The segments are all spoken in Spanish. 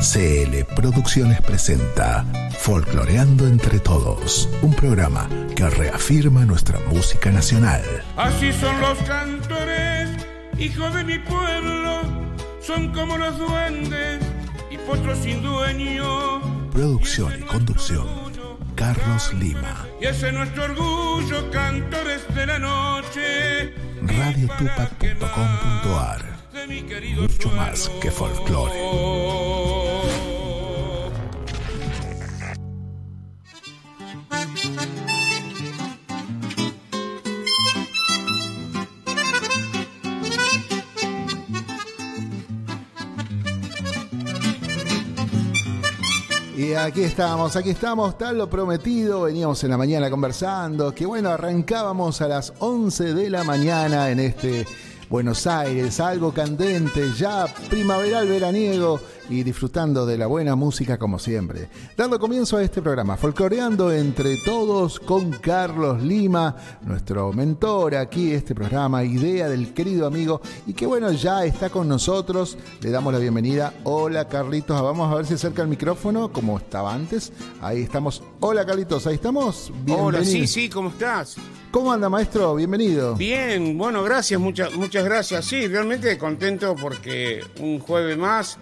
CL Producciones presenta Folcloreando entre Todos, un programa que reafirma nuestra música nacional. Así son los cantores, hijos de mi pueblo, son como los duendes y potros sin dueño. Producción y conducción, Carlos Lima. Y ese es nuestro orgullo, cantores de la noche. radiotupac.com.ar Mucho más que folclore. Aquí estamos, aquí estamos, tal lo prometido, veníamos en la mañana conversando, que bueno, arrancábamos a las 11 de la mañana en este Buenos Aires, algo candente, ya primaveral veraniego y disfrutando de la buena música como siempre. Dando comienzo a este programa, folcloreando entre todos con Carlos Lima, nuestro mentor aquí, este programa, idea del querido amigo y que bueno, ya está con nosotros. Le damos la bienvenida. Hola Carlitos, vamos a ver si acerca el micrófono como estaba antes. Ahí estamos. Hola Carlitos, ahí estamos. Hola, sí, sí, ¿cómo estás? ¿Cómo anda, maestro? Bienvenido. Bien, bueno, gracias, muchas, muchas gracias. Sí, realmente contento porque un jueves más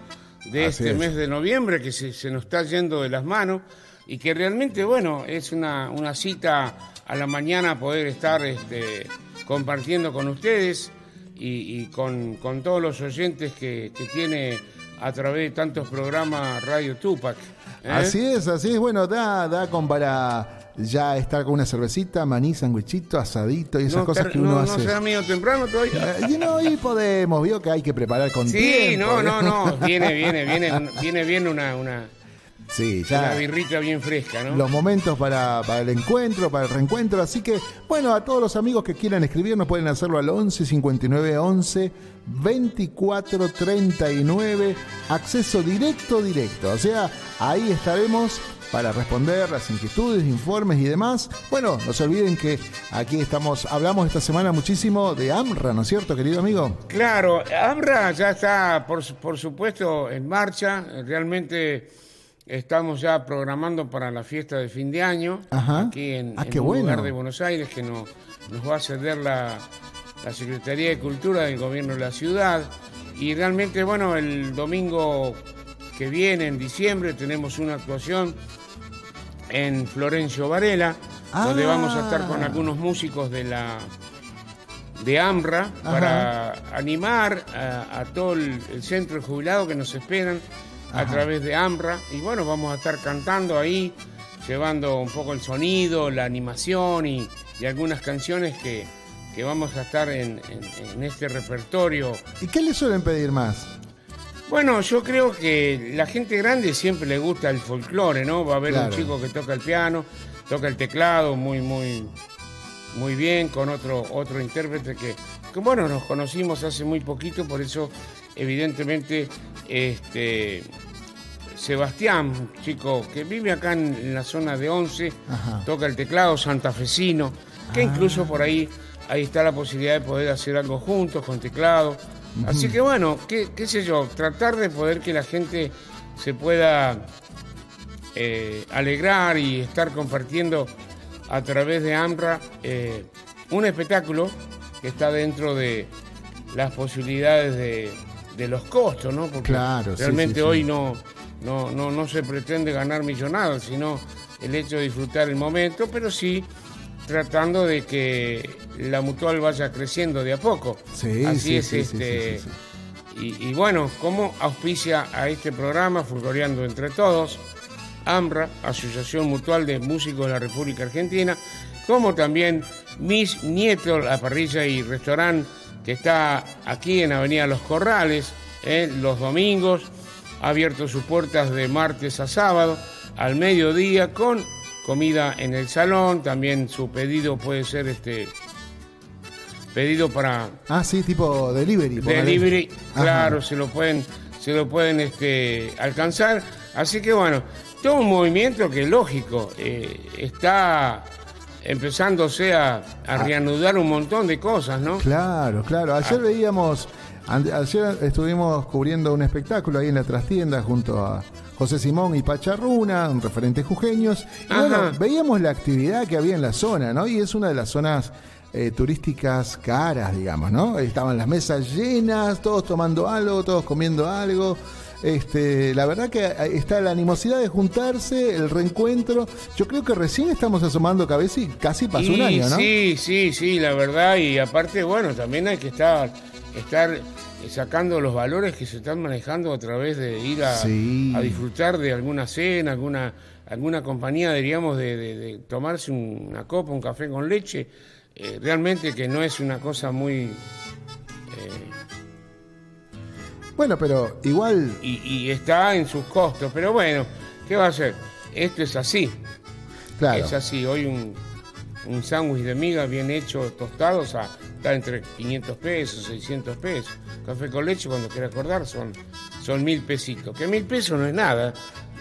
de este mes de noviembre que se, nos está yendo de las manos y que realmente, bueno, es una, una cita a la mañana poder estar este, compartiendo con ustedes y, con, todos los oyentes que, tiene a través de tantos programas Radio Tupac. ¿Eh? Así es, así es. Bueno, da, da con para ya estar con una cervecita, maní, sandwichito, asadito y esas cosas que uno hace. No será medio temprano todavía. Eh, y no, y podemos, vio que hay que preparar con sí, tiempo. Sí, no, no, no, viene, viene, viene, viene bien una, una, Sí, ya. Una birrita bien fresca, ¿no? Los momentos para, para, el encuentro, para el reencuentro. Así que, bueno, a todos los amigos que quieran escribirnos pueden hacerlo al 11 59 11 24 39. Acceso directo, directo. O sea, ahí estaremos para responder las inquietudes, informes y demás. Bueno, no se olviden que aquí estamos, hablamos esta semana muchísimo de AMRA, ¿no es cierto, querido amigo? Claro, AMRA ya está, por, por supuesto, en marcha. Realmente estamos ya programando para la fiesta de fin de año, aquí en, ah, el lugar de Buenos Aires, que nos, va a ceder la, la Secretaría de Cultura del Gobierno de la Ciudad. Y realmente, bueno, el domingo que viene, en diciembre, tenemos una actuación en Florencio Varela, donde vamos a estar con ah. algunos músicos de la de AMRA para animar a, todo el, centro de jubilado que nos esperan a través de AMRA. Y bueno, vamos a estar cantando ahí, llevando un poco el sonido, la animación y, algunas canciones que, vamos a estar en, en, este repertorio. ¿Y qué le suelen pedir más? Bueno, yo creo que la gente grande siempre le gusta el folclore, ¿no? Va a haber un chico que toca el piano, toca el teclado muy, muy, muy bien, con otro, otro intérprete que, bueno, nos conocimos hace muy poquito, por eso, evidentemente, este. Sebastián, chico que vive acá en, la zona de Once, toca el teclado santafesino, que ah. incluso por ahí, ahí está la posibilidad de poder hacer algo juntos con teclado. Así que bueno, qué, sé yo, tratar de poder que la gente se pueda eh, alegrar y estar compartiendo a través de AMRA eh, un espectáculo que está dentro de las posibilidades de, los costos, ¿no? Porque realmente hoy No, no, no, no se pretende ganar millonadas, sino el hecho de disfrutar el momento, pero sí tratando de que la mutual vaya creciendo de a poco. Sí, Así es este. Y, bueno, ¿cómo auspicia a este programa, Fulgoreando entre Todos? AMRA, Asociación Mutual de Músicos de la República Argentina, como también Mis Nietos, la parrilla y restaurante que está aquí en Avenida Los Corrales, ¿eh? los domingos, ha abierto sus puertas de martes a sábado al mediodía con comida en el salón, también su pedido puede ser este pedido para Ah, sí, tipo delivery. Delivery, claro, se lo pueden se lo pueden este, alcanzar. Así que bueno, todo un movimiento que lógico eh, está empezándose a, a, ah. reanudar un montón de cosas, ¿no? Claro, claro. Ayer ah. veíamos Ayer estuvimos cubriendo un espectáculo ahí en la trastienda junto a José Simón y Pacharruna, un referente jujeños. Y bueno, veíamos la actividad que había en la zona, ¿no? Y es una de las zonas eh, turísticas caras, digamos, ¿no? Estaban las mesas llenas, todos tomando algo, todos comiendo algo. Este, la verdad que está la animosidad de juntarse, el reencuentro. Yo creo que recién estamos asomando cabeza y casi pasó un año, ¿no? Sí, sí, sí, la verdad. Y aparte, bueno, también hay que estar, estar sacando los valores que se están manejando a través de ir a, disfrutar de alguna cena, alguna, alguna compañía, diríamos, de, tomarse una copa, un café con leche. Eh, realmente que no es una cosa muy... Eh, bueno, pero igual... Y, está en sus costos, pero bueno, ¿qué va a hacer? Esto es así. Claro. Es así, hoy un, un sándwich de miga bien hecho, tostado, o sea, está entre 500 pesos, 600 pesos. Café con leche, cuando quiera acordar, son, son mil pesitos. Que mil pesos no es nada,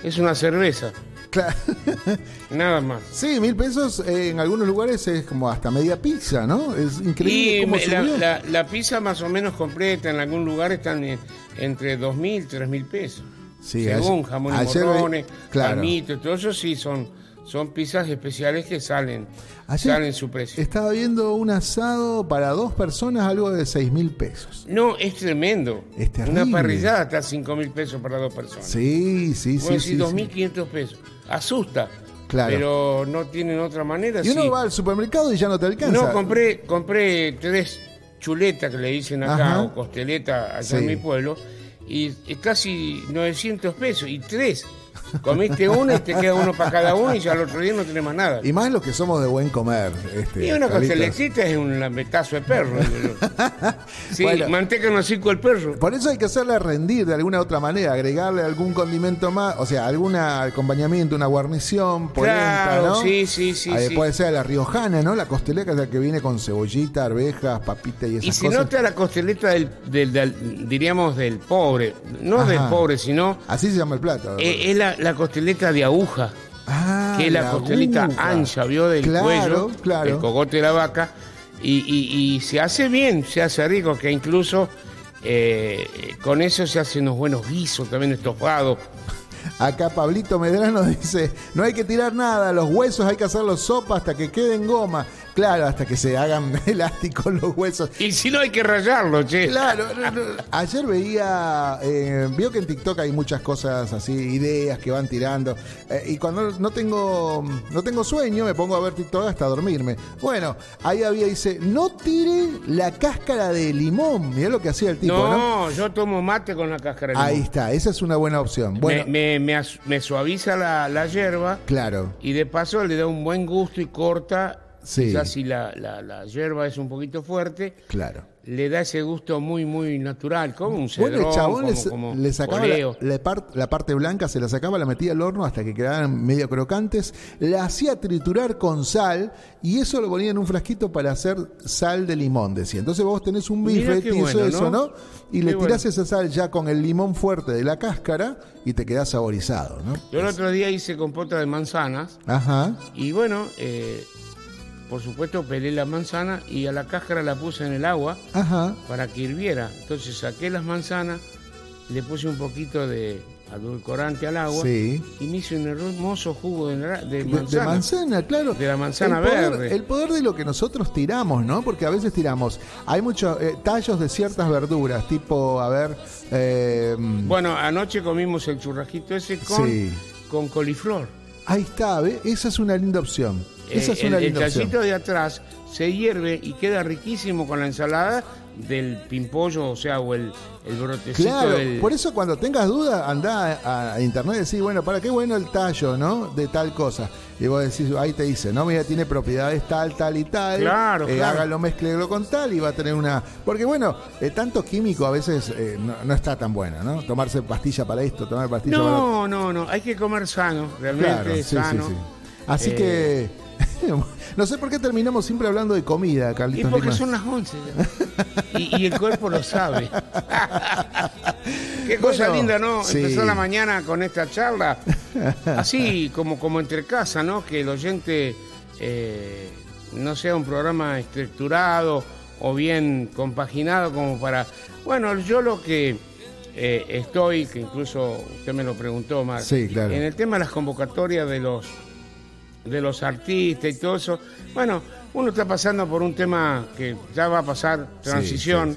es una cerveza. Claro. Nada más. Sí, mil pesos eh, en algunos lugares es como hasta media pizza, ¿no? Es increíble. Y la, la, pizza más o menos completa en algún lugar están entre dos mil, tres mil pesos. Sí, Según jamón y morrones, claro. todo eso sí son, son pizzas especiales que salen, salen su precio. Estaba viendo un asado para dos personas, algo de seis mil pesos. No, es tremendo. Es Una parrillada está a cinco mil pesos para dos personas. Sí, sí, sí. sí, dos mil quinientos pesos asusta. Claro. Pero no tienen otra manera. Y uno va al supermercado y ya no te alcanza. No, compré, compré tres chuletas que le dicen acá, o costeleta allá en mi pueblo, y casi 900 pesos, y tres. Comiste uno y te queda uno para cada uno y ya al otro día no tenés más nada. Y más los que somos de buen comer. Este, y una costelecita es un lametazo de perro. sí, manteca en hocico el perro. Por eso hay que hacerla rendir de alguna otra manera, agregarle algún condimento más, o sea, algún acompañamiento, una guarnición, claro, ¿no? sí, sí, sí, Puede ser la riojana, ¿no? La costeleta es la que viene con cebollita, arvejas, papita y esas cosas. Y si no te la costeleta del, del, diríamos, del pobre, no del pobre, sino... Así se llama el plato. Eh, es la, la costeleta de aguja. Ah, que es la, costeleta ancha, vio del cuello, el cogote de la vaca, y, se hace bien, se hace rico, que incluso eh, con eso se hacen unos buenos guisos, también estofados. Acá Pablito Medrano dice, no hay que tirar nada, los huesos hay que hacerlos sopa hasta que queden goma. Claro, hasta que se hagan elásticos los huesos. Y si no hay que rayarlo, che. Claro, ayer veía, eh, vio que en TikTok hay muchas cosas así, ideas que van tirando. Eh, y cuando no tengo, no tengo sueño, me pongo a ver TikTok hasta dormirme. Bueno, ahí había, dice, no tire la cáscara de limón. Mirá lo que hacía el tipo, ¿no? No, yo tomo mate con la cáscara de limón. Ahí está, esa es una buena opción. Bueno, me, me, suaviza la, la hierba. Claro. Y de paso le da un buen gusto y corta Sí. Quizás si la, la, hierba es un poquito fuerte, claro. le da ese gusto muy, muy natural, como un cedrón, bueno, el chabón le sacaba la, parte blanca, se la sacaba, la metía al horno hasta que quedaran medio crocantes, la hacía triturar con sal y eso lo ponía en un frasquito para hacer sal de limón, decía. Entonces vos tenés un bife hizo eso, ¿no? Y le tirás esa sal ya con el limón fuerte de la cáscara y te quedás saborizado, ¿no? Yo el otro día hice compota de manzanas. Ajá. Y bueno, eh, por supuesto, pelé la manzana y a la cáscara la puse en el agua para que hirviera. Entonces saqué las manzanas, le puse un poquito de adulcorante al agua y me hice un hermoso jugo de, manzana. De, manzana, claro. De la manzana verde. El poder de lo que nosotros tiramos, ¿no? Porque a veces tiramos. Hay muchos eh, tallos de ciertas verduras, tipo, a ver. Eh, bueno, anoche comimos el churrasquito ese con, con coliflor. Ahí está, ¿ve? Esa es una linda opción. Esa es una el, el chacito de atrás se hierve y queda riquísimo con la ensalada del pimpollo, o sea, o el, el brotecito claro, por eso cuando tengas duda, anda a, internet y decís, bueno, ¿para qué bueno el tallo, no? De tal cosa. Y vos decís, ahí te dice, no, mira, tiene propiedades tal, tal y tal. Claro, eh, Hágalo, mezclelo con tal y va a tener una... Porque bueno, eh, tanto químico a veces eh, no, está tan buena, ¿no? Tomarse pastilla para esto, tomar pastilla no, para... No, no, no, hay que comer sano, realmente sano. Así que no sé por qué terminamos siempre hablando de comida, Carlitos. Y porque son las 11 y, el cuerpo lo sabe. qué cosa linda, ¿no? Empezar la mañana con esta charla. Así como, como entre casa, ¿no? Que el oyente eh, no sea un programa estructurado o bien compaginado como para... Bueno, yo lo que eh, estoy, que incluso usted me lo preguntó más, sí, claro. en el tema de las convocatorias de los, de los artistas y todo eso, bueno, uno está pasando por un tema que ya va a pasar, transición,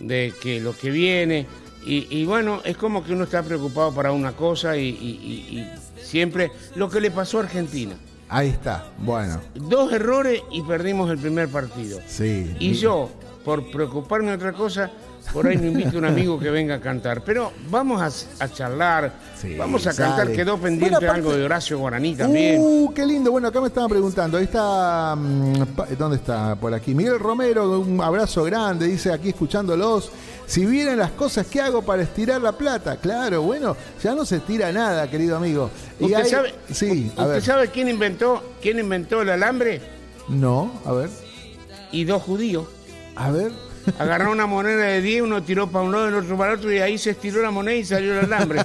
de que lo que viene, y, bueno, es como que uno está preocupado para una cosa y siempre lo que le pasó a Argentina. Ahí está, bueno. Dos errores y perdimos el primer partido. Sí. Y yo, por preocuparme de otra cosa, por ahí me invito a un amigo que venga a cantar. Pero vamos a, charlar, vamos a cantar. Quedó pendiente algo de Horacio Guaraní también. Uh, qué lindo. Bueno, acá me estaban preguntando. Ahí está. Mm, ¿Dónde está? Por aquí. Miguel Romero, un abrazo grande. Dice aquí escuchándolos. Si vienen las cosas que hago para estirar la plata, claro, bueno, ya no se estira nada, querido amigo. ¿Usted, sabe, sí, ¿usted sabe quién inventó, quién inventó el alambre? No, a ver. Y dos judíos. A ver. Agarró una moneda de 10, uno tiró para un lado y el otro para el otro, y ahí se estiró la moneda y salió el alambre.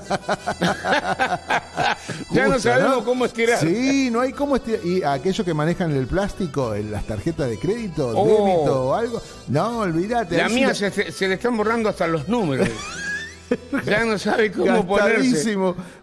ya no sabemos cómo estirar. Sí, no hay cómo estirar. Y aquellos que manejan el plástico, las tarjetas de crédito, oh. débito o algo, no, olvídate. La mía se, se le están borrando hasta los números. ya no sabe cómo ponerse.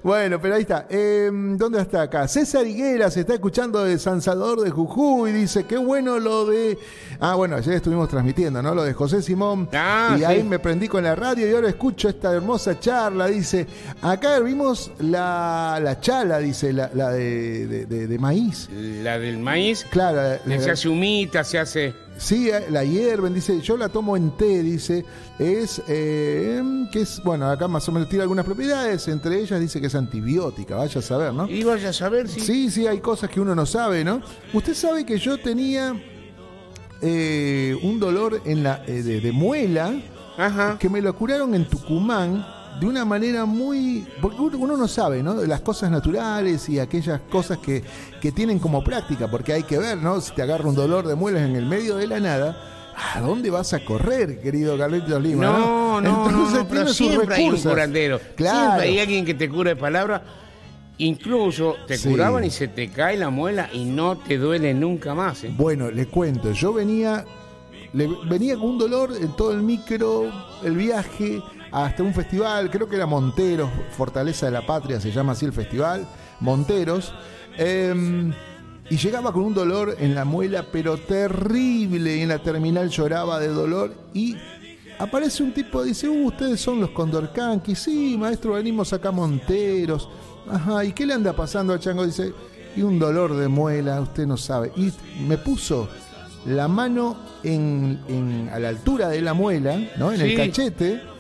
Bueno, pero ahí está. Em, ¿Dónde está acá? César Higuera se está escuchando de San Salvador de Jujuy. Dice, qué bueno lo de... Ah, bueno, ayer estuvimos transmitiendo, ¿no? Lo de José Simón. Ah, y ahí me prendí con la radio y ahora escucho esta hermosa charla. Dice, acá vimos la, la chala, dice, la, de, de, maíz. La del maíz. Claro. se hace humita, se hace... Sí, eh, la hierven, dice, yo la tomo en té, dice, es, eh, que es, bueno, acá más o menos tiene algunas propiedades, entre ellas dice que es antibiótica, vaya a saber, ¿no? Y vaya a saber, sí. Sí, sí, hay cosas que uno no sabe, ¿no? Usted sabe que yo tenía eh, un dolor en la, de, muela, que me lo curaron en Tucumán, de una manera muy. Porque uno no sabe, ¿no? Las cosas naturales y aquellas cosas que, que tienen como práctica, porque hay que ver, ¿no? Si te agarra un dolor de muelas en el medio de la nada. ¿A dónde vas a correr, querido Carlitos Lima? No, no, Entonces, no, pero siempre hay un curandero. Claro. Siempre hay alguien que te cura de palabra. Incluso te curaban y se te cae la muela y no te duele nunca más. ¿eh? Bueno, le cuento, yo venía, venía con un dolor en todo el micro, el viaje, hasta un festival, creo que era Monteros, Fortaleza de la Patria, se llama así el festival, Monteros. Em, y llegaba con un dolor en la muela, pero terrible, y en la terminal lloraba de dolor. Y aparece un tipo dice: uh, Ustedes son los Condorcanqui. Sí, maestro, venimos acá Monteros. Ajá, ¿y qué le anda pasando al chango? Dice: Y un dolor de muela, usted no sabe. Y me puso la mano en, a la altura de la muela, ¿no? En el cachete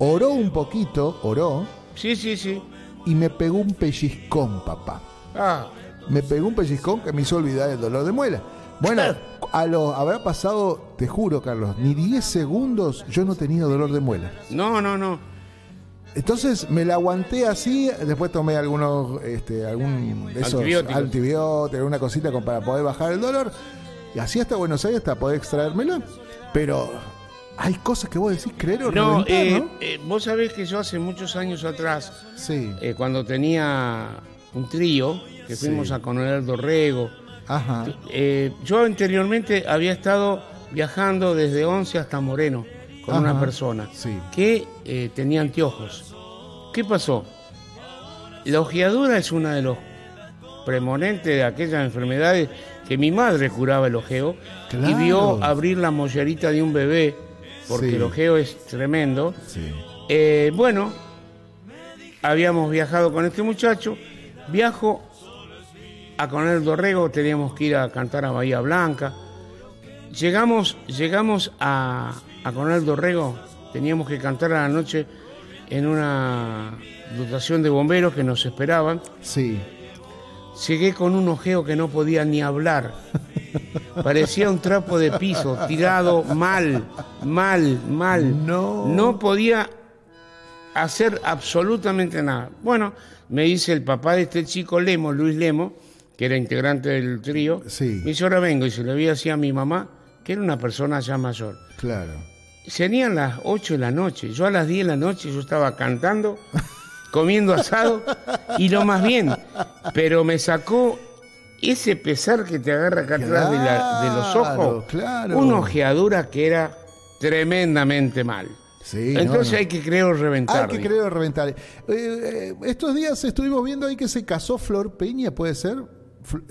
oró un poquito, oró. Sí, sí, sí. Y me pegó un pellizcón, papá. Ah. Me pegó un pellizcón que me hizo olvidar el dolor de muela. Bueno, a lo, habrá pasado, te juro, Carlos, ni 10 segundos yo no tenía dolor de muela. No, no, no. Entonces me la aguanté así, después tomé algunos, este, algún de esos antibióticos, una cosita para poder bajar el dolor. Y así hasta Buenos Aires hasta poder extraérmela. Pero hay cosas que vos decís creer o no, eh, eh, vos sabés que yo hace muchos años atrás, sí. Eh, cuando tenía un trío, que fuimos a Coronel Dorrego, Ajá. yo anteriormente había estado viajando desde Once hasta Moreno con una persona que tenía anteojos. ¿Qué pasó? La ojeadura es una de los premonentes de aquellas enfermedades que mi madre curaba el ojeo y vio abrir la mollerita de un bebé porque el ojeo es tremendo. Eh, bueno, habíamos viajado con este muchacho, viajo a Coronel Dorrego, teníamos que ir a cantar a Bahía Blanca. Llegamos, llegamos a, a Coronel Dorrego, teníamos que cantar a la noche en una dotación de bomberos que nos esperaban. Sí. Llegué con un ojeo que no podía ni hablar. Parecía un trapo de piso, tirado mal, mal, mal. No. No podía hacer absolutamente nada. Bueno, me dice el papá de este chico, Lemo, Luis Lemo, que era integrante del trío. Sí. Me dice, ahora vengo y se lo vi así a mi mamá, que era una persona ya mayor. Claro. Serían las 8 de la noche. Yo a las 10 de la noche yo estaba cantando comiendo asado y lo más bien. Pero me sacó ese pesar que te agarra acá atrás de, los ojos, claro. una ojeadura que era tremendamente mal. Sí, Entonces hay que creo reventar. Hay que creo reventar. Eh, eh, estos días estuvimos viendo ahí que se casó Flor Peña, ¿puede ser?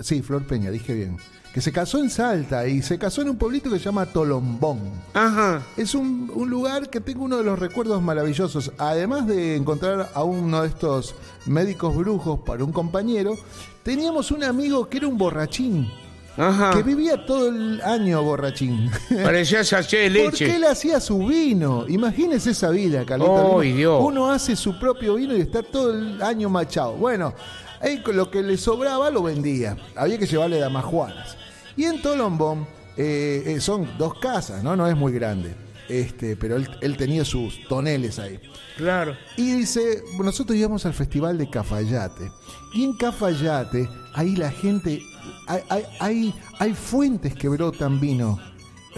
sí, Flor Peña, dije bien que se casó en Salta y se casó en un pueblito que se llama Tolombón. Ajá. Es un, lugar que tengo uno de los recuerdos maravillosos. Además de encontrar a uno de estos médicos brujos para un compañero, teníamos un amigo que era un borrachín. Ajá. Que vivía todo el año borrachín. Parecía sachet de leche. Porque él hacía su vino. Imagínese esa vida, Carlito. Oh, Dios. Uno hace su propio vino y está todo el año machado. Bueno, ahí lo que le sobraba lo vendía. Había que llevarle damajuanas. Y en Tolombón eh, eh, son dos casas, ¿no? No es muy grande. Este, pero él, tenía sus toneles ahí. Claro. Y dice, nosotros íbamos al festival de Cafayate. Y en Cafayate, ahí la gente, hay, hay, fuentes que brotan vino.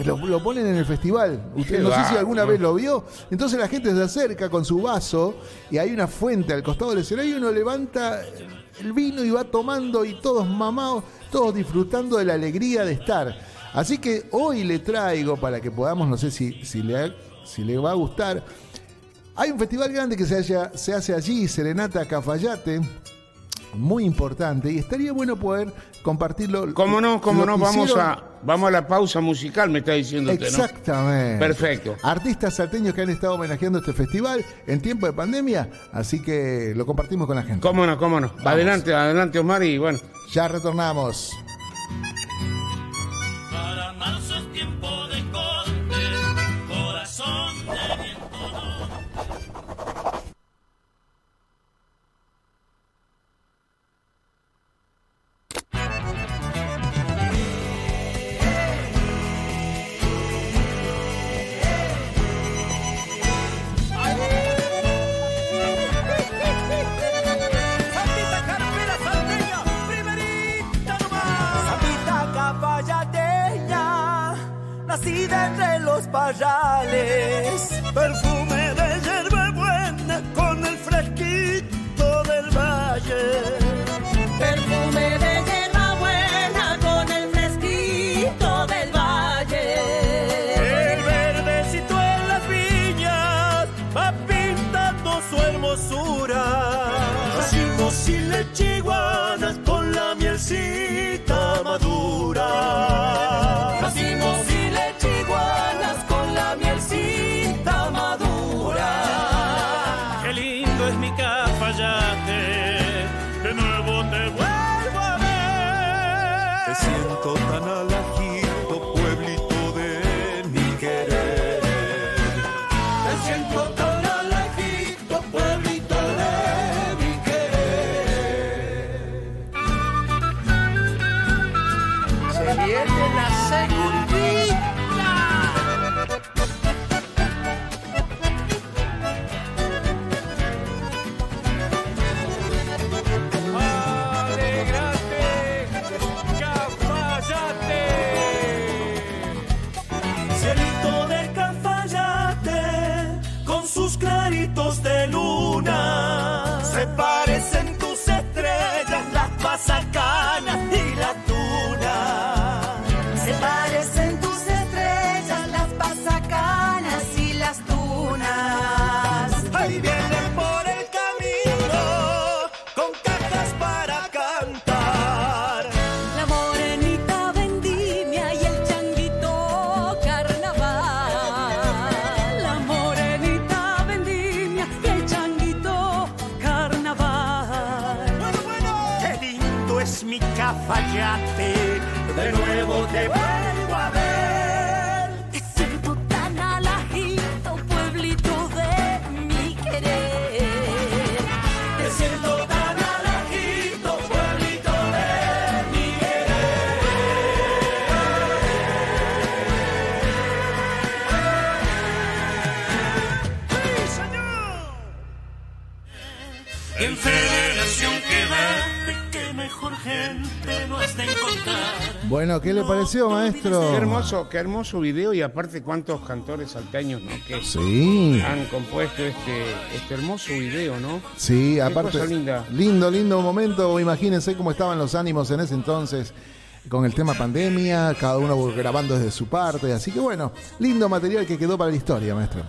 Lo, ponen en el festival. Usted no sé si alguna vez lo vio. Entonces la gente se acerca con su vaso y hay una fuente al costado del escenario y uno levanta el vino y va tomando y todos mamados todos disfrutando de la alegría de estar. Así que hoy le traigo para que podamos, no sé si, si, le, si le va a gustar. Hay un festival grande que se, haya, se hace allí, Serenata Cafayate, muy importante, y estaría bueno poder compartirlo. ¿Cómo no? ¿Cómo no? Vamos a, vamos a la pausa musical, me está diciendo Exactamente. Perfecto. Artistas salteños que han estado homenajeando este festival en tiempo de pandemia, así que lo compartimos con la gente. ¿Cómo no? ¿Cómo no? Adelante, adelante, Omar, y bueno. Ya retornamos. Bueno, ¿qué le pareció, maestro? Qué hermoso, qué hermoso video y aparte cuántos cantores salteños, ¿no? Que Sí, han compuesto este, este hermoso video, ¿no? sí, Qué aparte. cosa linda. Lindo, lindo momento. Imagínense cómo estaban los ánimos en ese entonces con el tema pandemia, cada uno grabando desde su parte. Así que bueno, lindo material que quedó para la historia, maestro.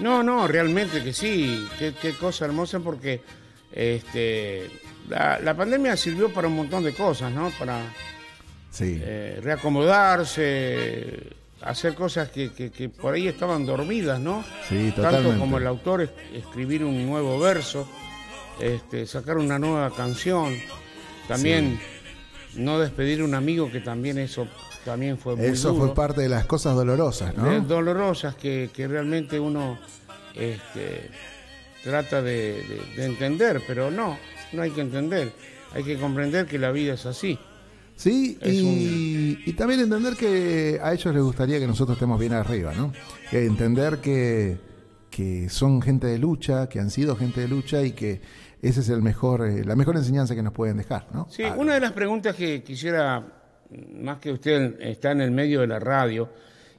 No, no, realmente que sí. Qué, qué cosa hermosa porque este, la, la pandemia sirvió para un montón de cosas, ¿no? Para Sí. eh, reacomodarse, hacer cosas que, que- que por ahí estaban dormidas, ¿no? Sí, Tanto totalmente. como el autor es- escribir un nuevo verso, este, sacar una nueva canción, también no despedir a un amigo que también eso también fue muy Eso duro. fue parte de las cosas dolorosas, de- ¿no? dolorosas que, que realmente uno este, trata de, de- de entender, pero no, no hay que entender, hay que comprender que la vida es así. Sí, y, y también entender que a ellos les gustaría que nosotros estemos bien arriba, ¿no? Que entender que, que son gente de lucha, que han sido gente de lucha y que esa es el mejor, eh, la mejor enseñanza que nos pueden dejar, ¿no? Sí, Ah, una de las preguntas que quisiera, más que usted está en el medio de la radio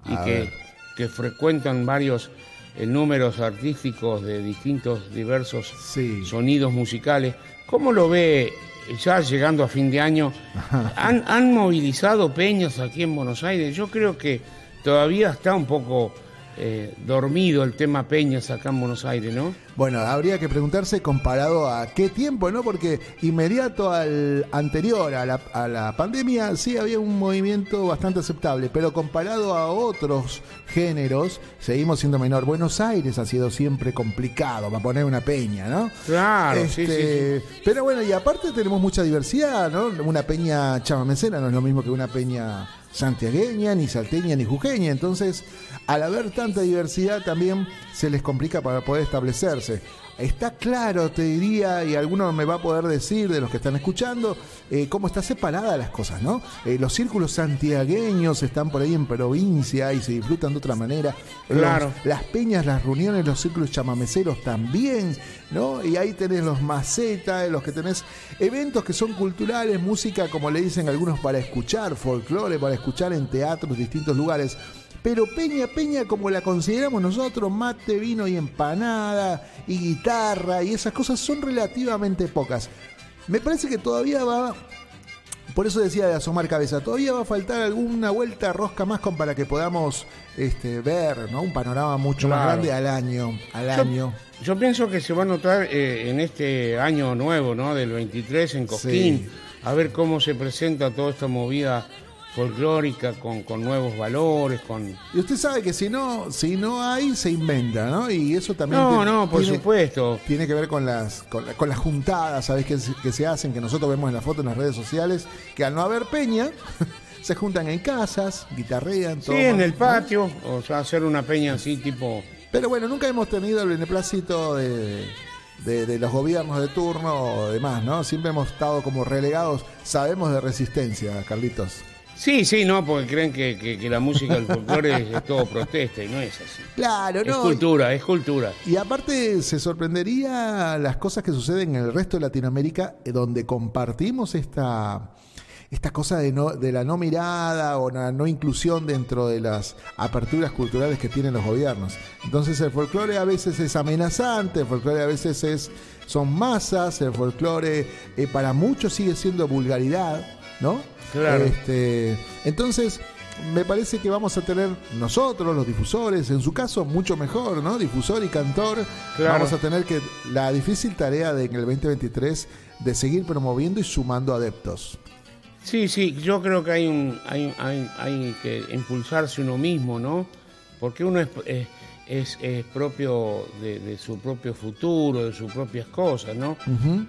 y que, que frecuentan varios eh, números artísticos de distintos, diversos Sí. sonidos musicales, ¿cómo lo ve ya llegando a fin de año? ¿Han, han movilizado peñas aquí en Buenos Aires? Yo creo que todavía está un poco eh, dormido el tema peñas acá en Buenos Aires, ¿no? Bueno, habría que preguntarse comparado a qué tiempo, ¿no? Porque inmediato al anterior, a la, a la pandemia, sí había un movimiento bastante aceptable, pero comparado a otros géneros, seguimos siendo menor. Buenos Aires ha sido siempre complicado para poner una peña, ¿no? Claro, sí, sí, Este, Pero bueno, y aparte tenemos mucha diversidad, ¿no? Una peña chamamecera no es lo mismo que una peña santiagueña, ni salteña, ni jujeña. Entonces, al haber tanta diversidad, también se les complica para poder establecerse. Está claro, te diría, y alguno me va a poder decir de los que están escuchando, eh, cómo está separada las cosas, ¿no? Eh, los círculos santiagueños están por ahí en provincia y se disfrutan de otra manera. Los- Claro. las peñas, las reuniones, los círculos chamameceros también, ¿no? Y ahí tenés los macetas, los que tenés eventos que son culturales, música, como le dicen algunos, para escuchar, folclore, para escuchar en teatros, distintos lugares. Pero peña, peña, como la consideramos nosotros, mate, vino y empanada, y guitarra, y esas cosas son relativamente pocas. Me parece que todavía va por eso decía de asomar cabeza, todavía va a faltar alguna vuelta rosca más con para que podamos este, ver ¿no? un panorama mucho más grande al año. Al Yo- año. Yo pienso que se va a notar eh, en este año nuevo, ¿no? Del 23 en Cosquín, Sí. a ver cómo se presenta toda esta movida folclórica con, con nuevos valores, con... Y usted sabe que si no, si no hay, se inventa, ¿no? Y eso también No, tiene, no, por tiene- supuesto. tiene que ver con las, con, la- con las juntadas, ¿sabes? Que, se- que se hacen, que nosotros vemos en la foto en las redes sociales, que al no haber peña, se juntan en casas, guitarrean, Sí, toman, en el patio, o sea, hacer una peña así tipo... Pero bueno, nunca hemos tenido el beneplácito de, de, de los gobiernos de turno o demás, ¿no? Siempre hemos estado como relegados. Sabemos de resistencia, Carlitos. Sí, sí, no, porque creen que, que- que la música del folclore es, es todo protesta y no es así. Claro, Es ¿no? cultura, es cultura. Y aparte se sorprendería las cosas que suceden en el resto de Latinoamérica, eh, donde compartimos esta, esta cosa de, no, de la no mirada o la no inclusión dentro de las aperturas culturales que tienen los gobiernos. Entonces el folclore a veces es amenazante, el folclore a veces es, son masas, el folclore eh, para muchos sigue siendo vulgaridad, ¿no? Claro. Este, entonces, me parece que vamos a tener nosotros, los difusores, en su caso, mucho mejor, ¿no? Difusor y cantor. Claro. Vamos a tener que la difícil tarea de en el 2023 de seguir promoviendo y sumando adeptos. Sí, sí, yo creo que hay, un, hay, hay, hay que impulsarse uno mismo, ¿no? Porque uno es, es, es- es propio de, de su propio futuro, de sus propias cosas, ¿no?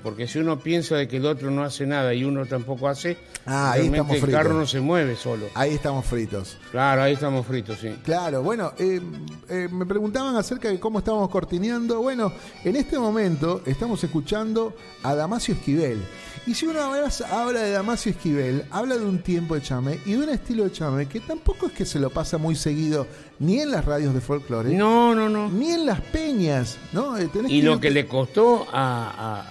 Porque si uno piensa de que el otro no hace nada y uno tampoco hace, Ah, ahí realmente el fritos. carro no se mueve solo. Ahí estamos fritos. Claro, ahí estamos fritos, sí. Claro, bueno, eh, eh, me preguntaban acerca de cómo estábamos cortineando. Bueno, en este momento estamos escuchando a Damasio Esquivel. Y si uno habla de Damasio Esquivel, habla de un tiempo de chame y de un estilo de chame que tampoco es que se lo pasa muy seguido ni en las radios de folclore, No, no, no. ni en las peñas, ¿no? Eh, tenés Y lo que le costó a,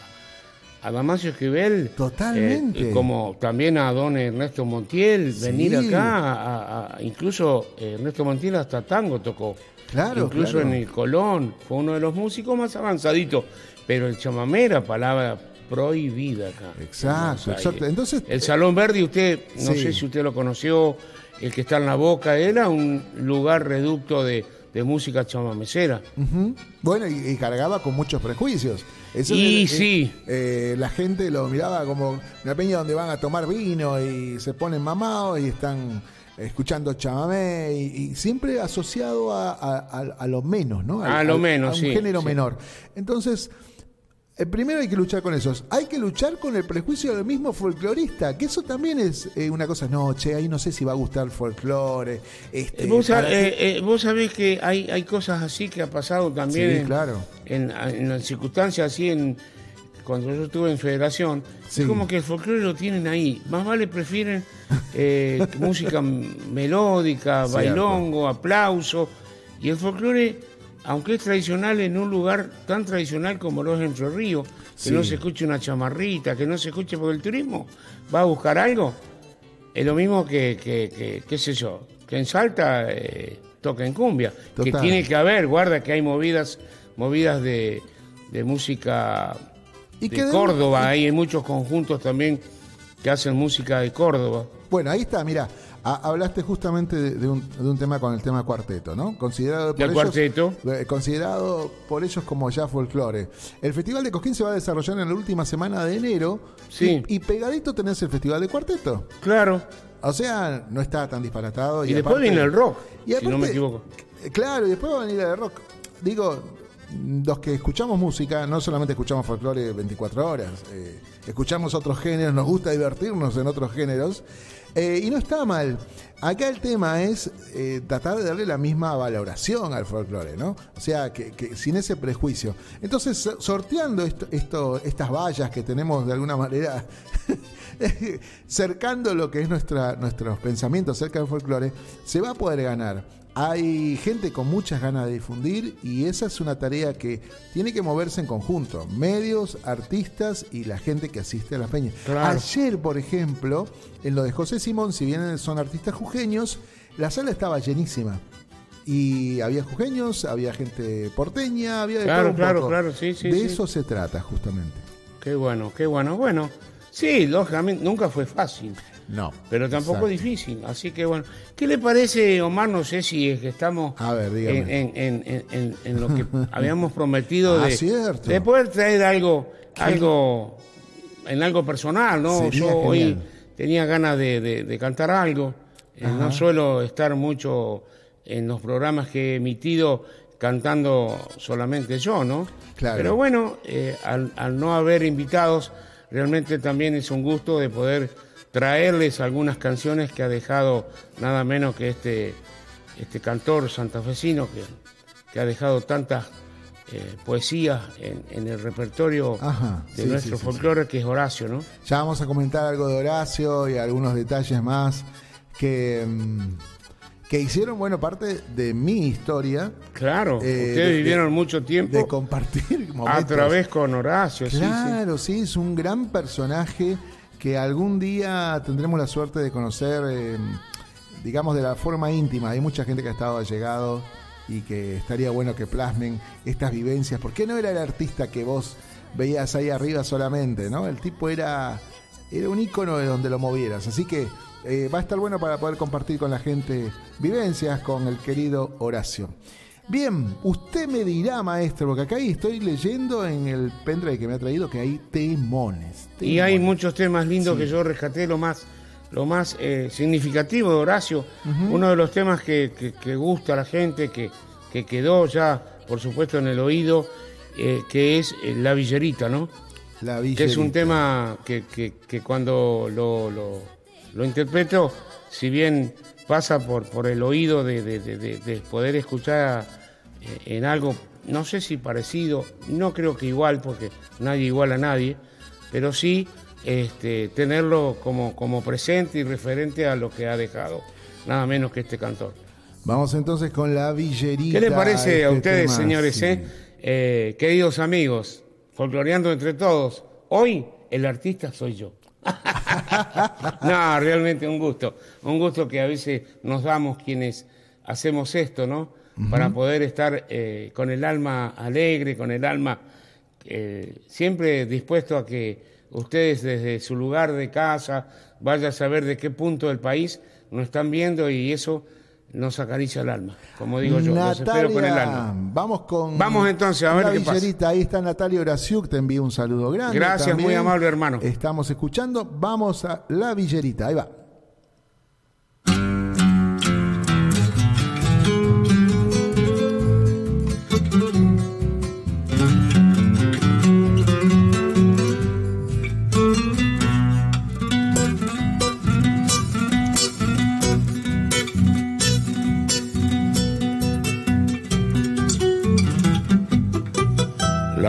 a Damasio Esquivel. Totalmente. eh, como también a don Ernesto Montiel, Sí. venir acá, a- a- incluso eh, Ernesto Montiel hasta tango tocó. Claro, Incluso claro. en el Colón, fue uno de los músicos más avanzaditos. Pero el chamamé era palabra prohibida acá. Exacto, exacto. Entonces, El Salón Verde, usted, no Sí. sé si usted lo conoció, el que está en la boca, era un lugar reducto de, de música chamamecera. Bueno, y, y cargaba con muchos prejuicios. Eso Y eh, sí. eh, la gente lo miraba como una peña donde van a tomar vino y se ponen mamados y están escuchando chamamé y, y siempre asociado a, a- a- a lo menos, ¿no? A lo menos, a un sí, género sí. menor. Entonces, eh, primero hay que luchar con esos. Hay que luchar con el prejuicio del mismo folclorista, que eso también es eh, una cosa. No, che, ahí no sé si va a gustar el folclore. Este, Eh, vos, sa- para qué- eh, vos sabés que hay, hay cosas así que ha pasado también Sí, en, claro. en, en circunstancias así en cuando yo estuve en federación Sí. es como que el folclore lo tienen ahí más vale prefieren eh, música melódica bailongo aplauso y el folclore aunque es tradicional en un lugar tan tradicional como lo es Entre Ríos que Sí. no se escuche una chamarrita que no se escuche porque el turismo va a buscar algo es lo mismo que, que, que- qué sé yo, que en Salta eh, toca en cumbia. Que tiene que haber, guarda que hay movidas, movidas de, de música Y de- Córdoba. Hay muchos conjuntos también que hacen música de Córdoba. Bueno, ahí está, mira, ha- hablaste justamente de, de un, de un tema con el tema cuarteto, ¿no? Considerado por ellos, cuarteto. eh, considerado por ellos como ya folclore. El Festival de Cosquín se va a desarrollar en la última semana de enero. Sí. Y, y pegadito tenés el Festival de Cuarteto. Claro. O sea, no está tan disparatado. Y, después aparte- viene el rock, y si no me equivoco. Claro, y después va a venir el rock. Digo, los que escuchamos música, no solamente escuchamos folclore 24 horas, eh, escuchamos otros géneros, nos gusta divertirnos en otros géneros, eh, y no está mal. Acá el tema es eh, tratar de darle la misma valoración al folclore, ¿no? O sea, que, sin ese prejuicio. Entonces, so- sorteando esto, esto- estas vallas que tenemos de alguna manera cercando lo que es nuestra, nuestros pensamientos acerca del folclore, se va a poder ganar. Hay gente con muchas ganas de difundir y esa es una tarea que tiene que moverse en conjunto. Medios, artistas y la gente que asiste a las peñas. Claro. Ayer, por ejemplo, en lo de José Simón, si bien son artistas jujeños, la sala estaba llenísima. Y había jujeños, había gente porteña, había de Claro, todo un claro, poco. claro, sí, sí, De sí. eso se trata, justamente. Qué bueno, qué bueno. Bueno, sí, lógicamente, nunca fue fácil. No. Pero tampoco Exacto. difícil. Así que bueno, ¿qué le parece, Omar? No sé si es que estamos A ver, en, en- lo que habíamos prometido Ah, de, cierto. de poder traer algo, algo en algo personal, ¿no? Sería Yo hoy genial. tenía ganas de, de- de cantar algo. Eh, no suelo estar mucho en los programas que he emitido cantando solamente yo, ¿no? Claro. Pero bueno, eh, al, al no haber invitados, realmente también es un gusto de poder traerles algunas canciones que ha dejado nada menos que este, este cantor santafesino que, que ha dejado tantas eh, poesías en, en el repertorio Ajá, de sí, nuestro sí, sí, folclore, que es Horacio, ¿no? Ya vamos a comentar algo de Horacio y algunos detalles más que, mm, que hicieron, bueno, parte de mi historia Claro, Eh, ustedes de- vivieron de- mucho tiempo de compartir a momentos. través con Horacio, sí. Claro, sí, es un gran personaje que algún día tendremos la suerte de conocer, eh, digamos, de la forma íntima. Hay mucha gente que ha estado allegado y que estaría bueno que plasmen estas vivencias, porque no era el artista que vos veías ahí arriba solamente, ¿no? El tipo era, era un ícono de donde lo movieras. Así que eh, va a estar bueno para poder compartir con la gente vivencias con el querido Horacio. Bien, usted me dirá, maestro, porque acá estoy leyendo en el pendrive que me ha traído que hay temones. Y hay muchos temas lindos que yo rescaté, lo más, lo más eh, significativo de Horacio. Uno de los temas que, que- que gusta a la gente, que, que quedó ya, por supuesto, en el oído, eh, que es eh, La Villerita, ¿no? La Que es un villerita. tema que, que- que cuando lo, lo- lo interpreto, si bien pasa por, por el oído de, de- de- de- de poder escuchar eh, en algo, no sé si parecido, no creo que igual, porque nadie igual a nadie, pero sí este, tenerlo como, como presente y referente a lo que ha dejado, nada menos que este cantor. Vamos entonces con la villerita. ¿Qué le parece a este ustedes, tema, señores, sí. eh? Eh, queridos amigos, folcloreando entre todos? Hoy el artista soy yo. no, realmente un gusto. Un gusto que a veces nos damos quienes hacemos esto, ¿no? Para poder estar eh, con el alma alegre, con el alma eh, siempre dispuesto a que ustedes desde su lugar de casa vayan a saber de qué punto del país nos están viendo y eso nos acaricia el alma, como digo yo, espero con el Natalia, alma. vamos con. Vamos entonces a ver la qué pasa. Villerita. Ahí está Natalia Horaciuk, te envío un saludo grande. Gracias, también. muy amable, hermano. Estamos escuchando. Vamos a la Villerita. Ahí va.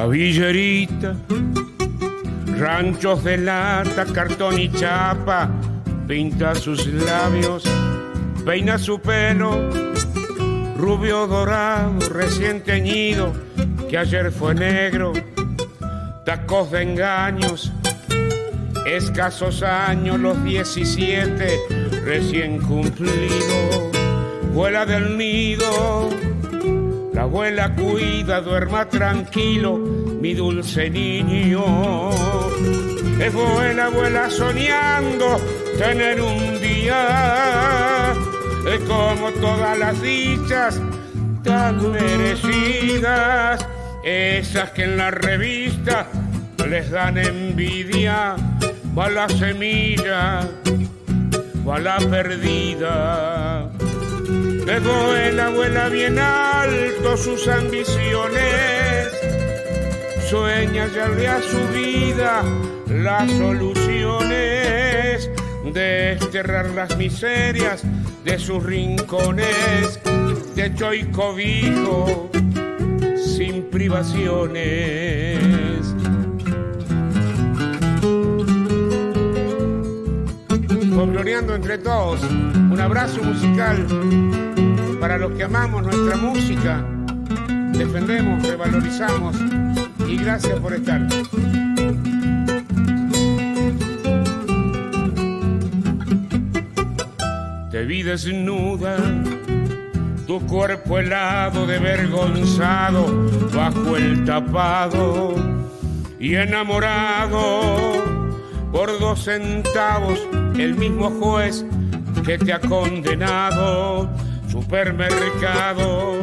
Villerita, ranchos de lata, cartón y chapa, pinta sus labios, peina su pelo, rubio dorado, recién teñido, que ayer fue negro, tacos de engaños, escasos años, los 17 recién cumplido, vuela del nido la abuela cuida, duerma tranquilo, mi dulce niño. Es buena abuela soñando tener un día es como todas las dichas tan merecidas, esas que en la revista les dan envidia, va la semilla, va la perdida. Luego el abuela bien alto sus ambiciones, sueña hallarle a su vida las soluciones, desterrar las miserias de sus rincones, techo y cobijo sin privaciones. Folcloreando entre todos, un abrazo musical para los que amamos nuestra música, defendemos, revalorizamos y gracias por estar. Te vi desnuda, tu cuerpo helado de vergonzado bajo el tapado y enamorado por dos centavos el mismo juez que te ha condenado supermercado,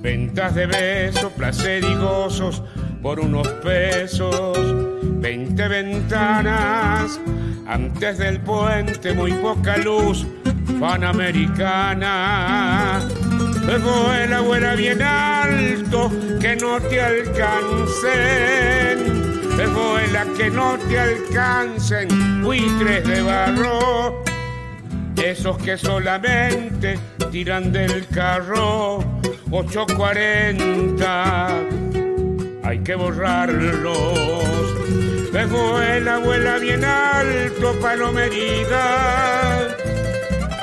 ventas de besos, placer y gozos por unos pesos, veinte ventanas, antes del puente muy poca luz, panamericana. Luego el abuela bien alto, que no te alcancen. Escuela que no te alcancen, buitres de barro esos que solamente tiran del carro 840 hay que borrarlos. Luego el abuela bien alto palomerida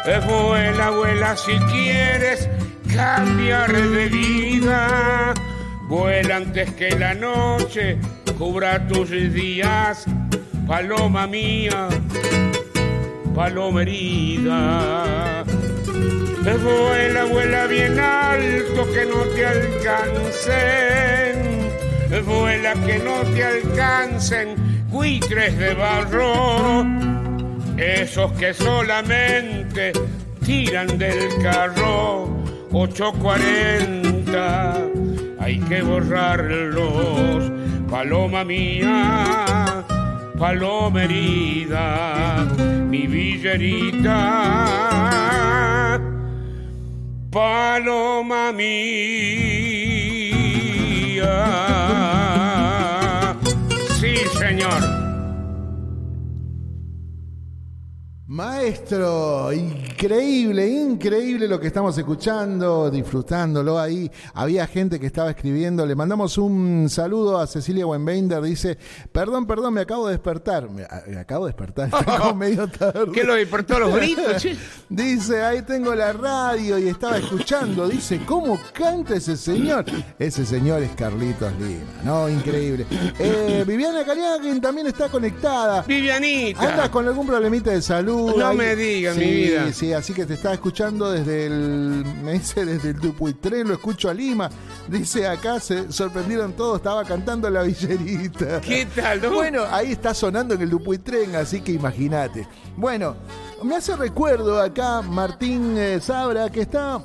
luego el abuela si quieres cambiar de vida vuela antes que la noche cubra tus días paloma mía palomerida. Te vuela, vuela bien alto que no te alcancen. Vuela que no te alcancen buitres de barro. Esos que solamente tiran del carro 840. Hay que borrarlos, paloma mía paloma herida, mi villerita, paloma mía. Sí, señor. Maestro, Increíble, increíble lo que estamos escuchando, disfrutándolo ahí. Había gente que estaba escribiendo. Le mandamos un saludo a Cecilia Wenbender. Dice, perdón, perdón, me acabo de despertar. Me, me acabo de despertar, medio tarde. ¿Qué lo despertó los gritos? Dice, ahí tengo la radio y estaba escuchando. Dice, ¿cómo canta ese señor? Ese señor es Carlitos Lima, ¿no? Increíble. Eh, Viviana Caliagin también está conectada. Vivianita. ¿Andas con algún problemita de salud? No Ahí- me digas, Sí, mi vida. Sí, así que te está escuchando desde el. Me dice desde el Tupuitrén, lo escucho a Lima. Dice acá, se sorprendieron todos, estaba cantando la villerita. ¿Qué tal, no? Bueno, ahí está sonando en el Dupuitren, así que imagínate. Bueno, me hace recuerdo acá Martín eh, Sabra, que está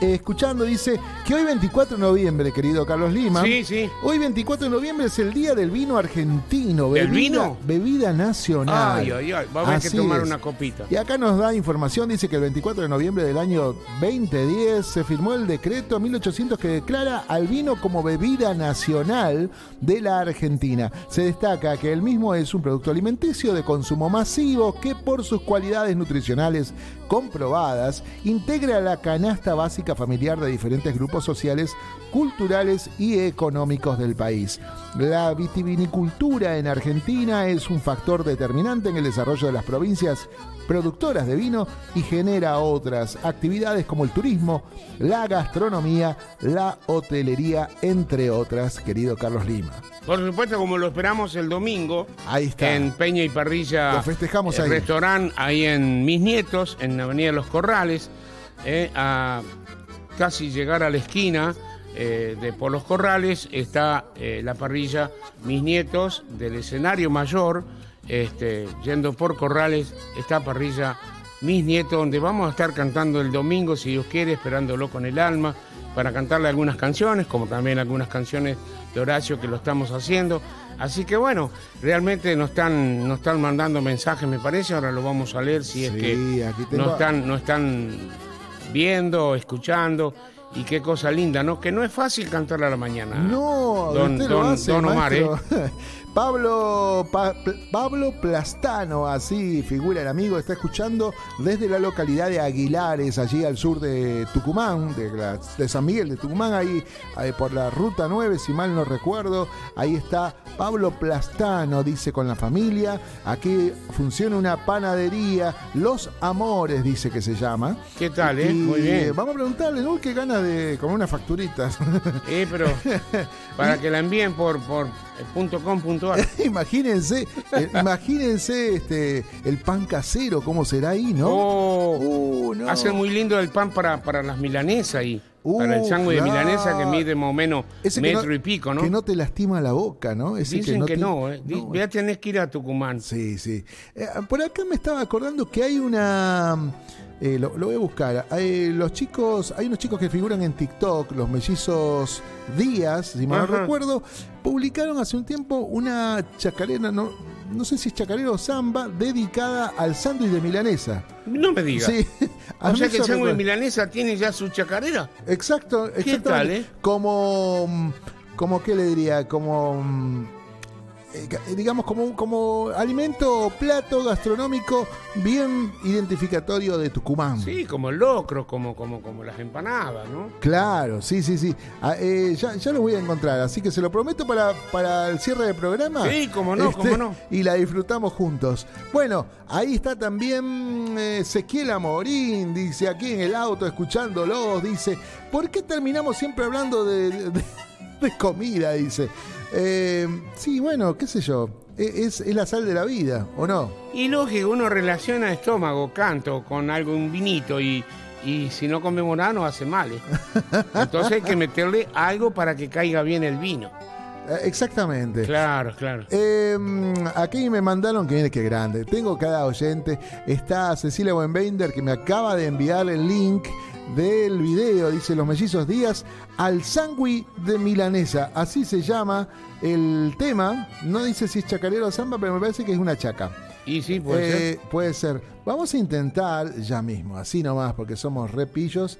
escuchando, dice que hoy 24 de noviembre, querido Carlos Lima. Sí, sí. Hoy 24 de noviembre es el día del vino argentino. ¿Del bebida- vino? Bebida nacional. Ay, ay, ay. Va a que tomar es. una copita. Y acá nos da información, dice que el 24 de noviembre del año 2010 se firmó el decreto 1800 que declara al vino como bebida nacional de la Argentina. Se destaca que el mismo es un producto alimenticio de consumo masivo que por sus cualidades nutricionales comprobadas integra la canasta básica familiar de diferentes grupos sociales, culturales y económicos del país. La vitivinicultura en Argentina es un factor determinante en el desarrollo de las provincias productoras de vino y genera otras actividades como el turismo, la gastronomía, la hotelería, entre otras, querido Carlos Lima. Por supuesto, como lo esperamos el domingo, Ahí está. en Peña y Parrilla. Lo festejamos el ahí. restaurante ahí en Mis Nietos, en Avenida Los Corrales, eh, a casi llegar a la esquina eh, de por Los Corrales está eh, la parrilla Mis Nietos del escenario mayor, este, yendo por Corrales, está parrilla Mis Nietos, donde vamos a estar cantando el domingo, si Dios quiere, esperándolo con el alma, para cantarle algunas canciones, como también algunas canciones de Horacio que lo estamos haciendo. Así que bueno, realmente nos están, nos están mandando mensajes, me parece, ahora lo vamos a leer si es Sí, que aquí tengo- nos están, nos están viendo, escuchando, y qué cosa linda, ¿no? Que no es fácil cantar a la mañana. No, don, usted lo don- hace, don Omar, ¿eh? Pablo, Pa- Pablo Plastano, así figura el amigo, está escuchando desde la localidad de Aguilares, allí al sur de Tucumán, de, la- de San Miguel de Tucumán, ahí, ahí por la ruta 9, si mal no recuerdo. Ahí está Pablo Plastano, dice con la familia. Aquí funciona una panadería, Los Amores, dice que se llama. ¿Qué tal, eh? Y, Muy bien. Vamos a preguntarle, ¿no? ¿Qué gana de comer unas facturitas? Eh, pero para que la envíen por, por eh, punto com punto ar. imagínense, eh, imagínense este, el pan casero, cómo será ahí, ¿no? Oh, Uh, no. Hacen muy lindo el pan para, para las milanesas y Uh, para el sándwich claro. de milanesa que mide más o menos Ese metro no- y pico, ¿no? Que no te lastima la boca, ¿no? Ese Dicen que te- no, ¿eh? No, Ya tenés que ir a Tucumán. Sí, sí. Eh, por acá me estaba acordando que hay una. Eh, lo, lo voy a buscar. Hay, los chicos, hay unos chicos que figuran en TikTok, los mellizos Díaz, si mal no recuerdo, publicaron hace un tiempo una chacarera, no, no sé si es chacarera o samba, dedicada al sándwich de milanesa. No me digas. Sí. O sea que el sándwich de milanesa tiene ya su chacarera. Exacto, ¿Qué exactamente. tal, eh? Como, mm, como qué le diría, como mm, eh, digamos como como alimento plato gastronómico bien identificatorio de Tucumán. Sí, como el locro, como, como, como las empanadas, ¿no? Claro, sí, sí, sí. Ah, eh, ya, ya lo voy a encontrar, así que se lo prometo para, para el cierre del programa. Este, Sí, cómo no, cómo no. Y la disfrutamos juntos. Bueno, ahí está también eh, Ezequiel Amorín, dice aquí en el auto, escuchándolos, dice, ¿por qué terminamos siempre hablando de, de- de comida? Dice. Eh, sí, bueno, qué sé yo, e- es, es la sal de la vida, ¿o no? Y lógico, uno relaciona estómago, canto, con algo, un vinito, y, y si no comemos nada nos hace mal. ¿eh? Entonces hay que meterle algo para que caiga bien el vino. Eh, exactamente. Claro, claro. Eh, aquí me mandaron que viene que grande. Tengo cada oyente. Está Cecilia Buenbender que me acaba de enviar el link del video. Dice Los Mellizos Díaz al sándwich de milanesa. Así se llama el tema. No dice si es chacarero o samba, pero me parece que es una chaca. Y sí, puede ser. Eh, puede ser. Vamos a intentar ya mismo, así nomás, porque somos repillos.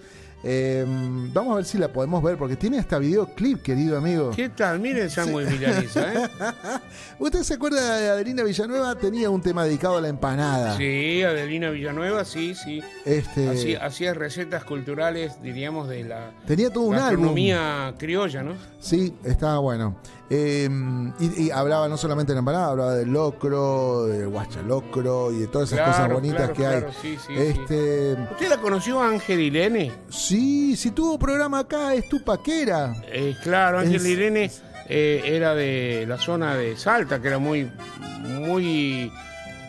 Eh, vamos a ver si la podemos ver, porque tiene hasta videoclip, querido amigo. ¿Qué tal? Miren Sándwich Milanesa, ¿eh? ¿Usted se acuerda de Adelina Villanueva? Tenía un tema dedicado a la empanada. Sí, Adelina Villanueva, sí, sí. Este, Hacía, hacía recetas culturales, diríamos, de la Tenía todo un álbum. criolla, ¿no? Sí, estaba bueno. Eh, y, y hablaba no solamente de la empanada, hablaba del locro, del guachalocro y de todas esas cosas bonitas claro, que claro, hay. sí, sí, este, ¿Usted la conoció Ángel Irene? sí, si tuvo programa acá, es tu paquera. Eh, claro, Ángel Es- Irene eh, era de la zona de Salta, que era muy, muy...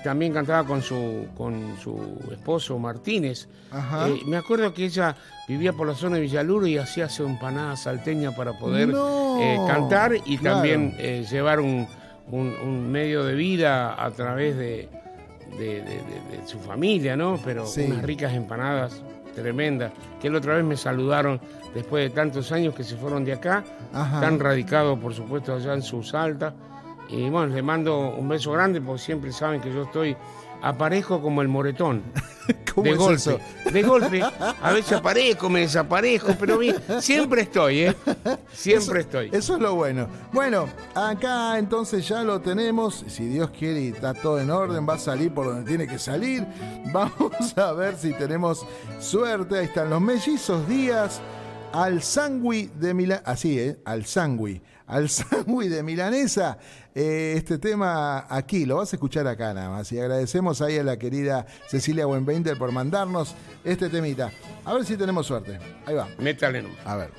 También cantaba con su, con su esposo Martínez. Ajá. Eh, me acuerdo que ella vivía por la zona de Villaluro y hacía su empanada salteña para poder No, eh, cantar y claro. también eh, llevar un, un- un medio de vida a través de, de- de- de- de su familia, ¿no? Pero Sí. unas ricas empanadas tremendas, que la otra vez me saludaron después de tantos años que se fueron de acá, Ajá. tan radicados por supuesto allá en su Salta. Y bueno, le mando un beso grande porque siempre saben que yo estoy aparejo como el moretón. ¿Cómo de es golpe, eso? de golpe. A veces aparezco, me desaparezco, pero bien, siempre estoy, ¿eh? Siempre estoy. Eso es lo bueno. Bueno, acá entonces ya lo tenemos. Si Dios quiere y está todo en orden, va a salir por donde tiene que salir. Vamos a ver si tenemos suerte. Ahí están los mellizos días. Al sangui de Milán. Así, ¿eh? Al sangui. Al sangui de Milanesa. Eh, este tema aquí, lo vas a escuchar acá nada más. Y agradecemos ahí a la querida Cecilia Buenveinter por mandarnos este temita. A ver si tenemos suerte. Ahí va. Métale. A ver.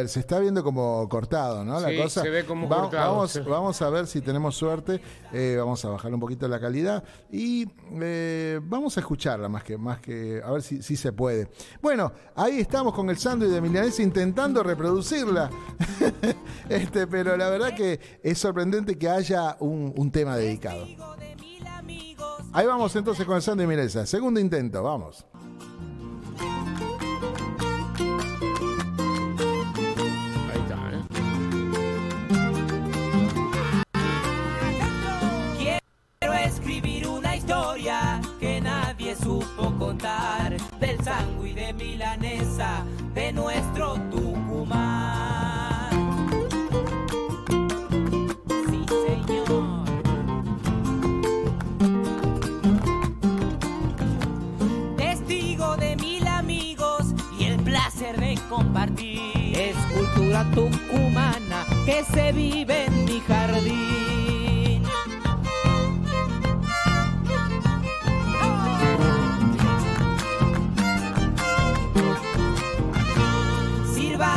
Ver, se está viendo como cortado, ¿no? La Sí, cosa. se ve como Va- cortado, Vamos, sí. vamos a ver si tenemos suerte. eh, vamos a bajar un poquito la calidad y eh, vamos a escucharla más que, más que, a ver si, si se puede. Bueno, ahí estamos con el sándwich de milanesa intentando reproducirla. este, pero la verdad que es sorprendente que haya un, un tema dedicado. Ahí vamos entonces con el sándwich de milanesa. Segundo intento, vamos. Contar del sándwich de milanesa de nuestro Tucumán. Sí, señor. Testigo de mil amigos y el placer de compartir. Es cultura tucumana que se vive en mi jardín.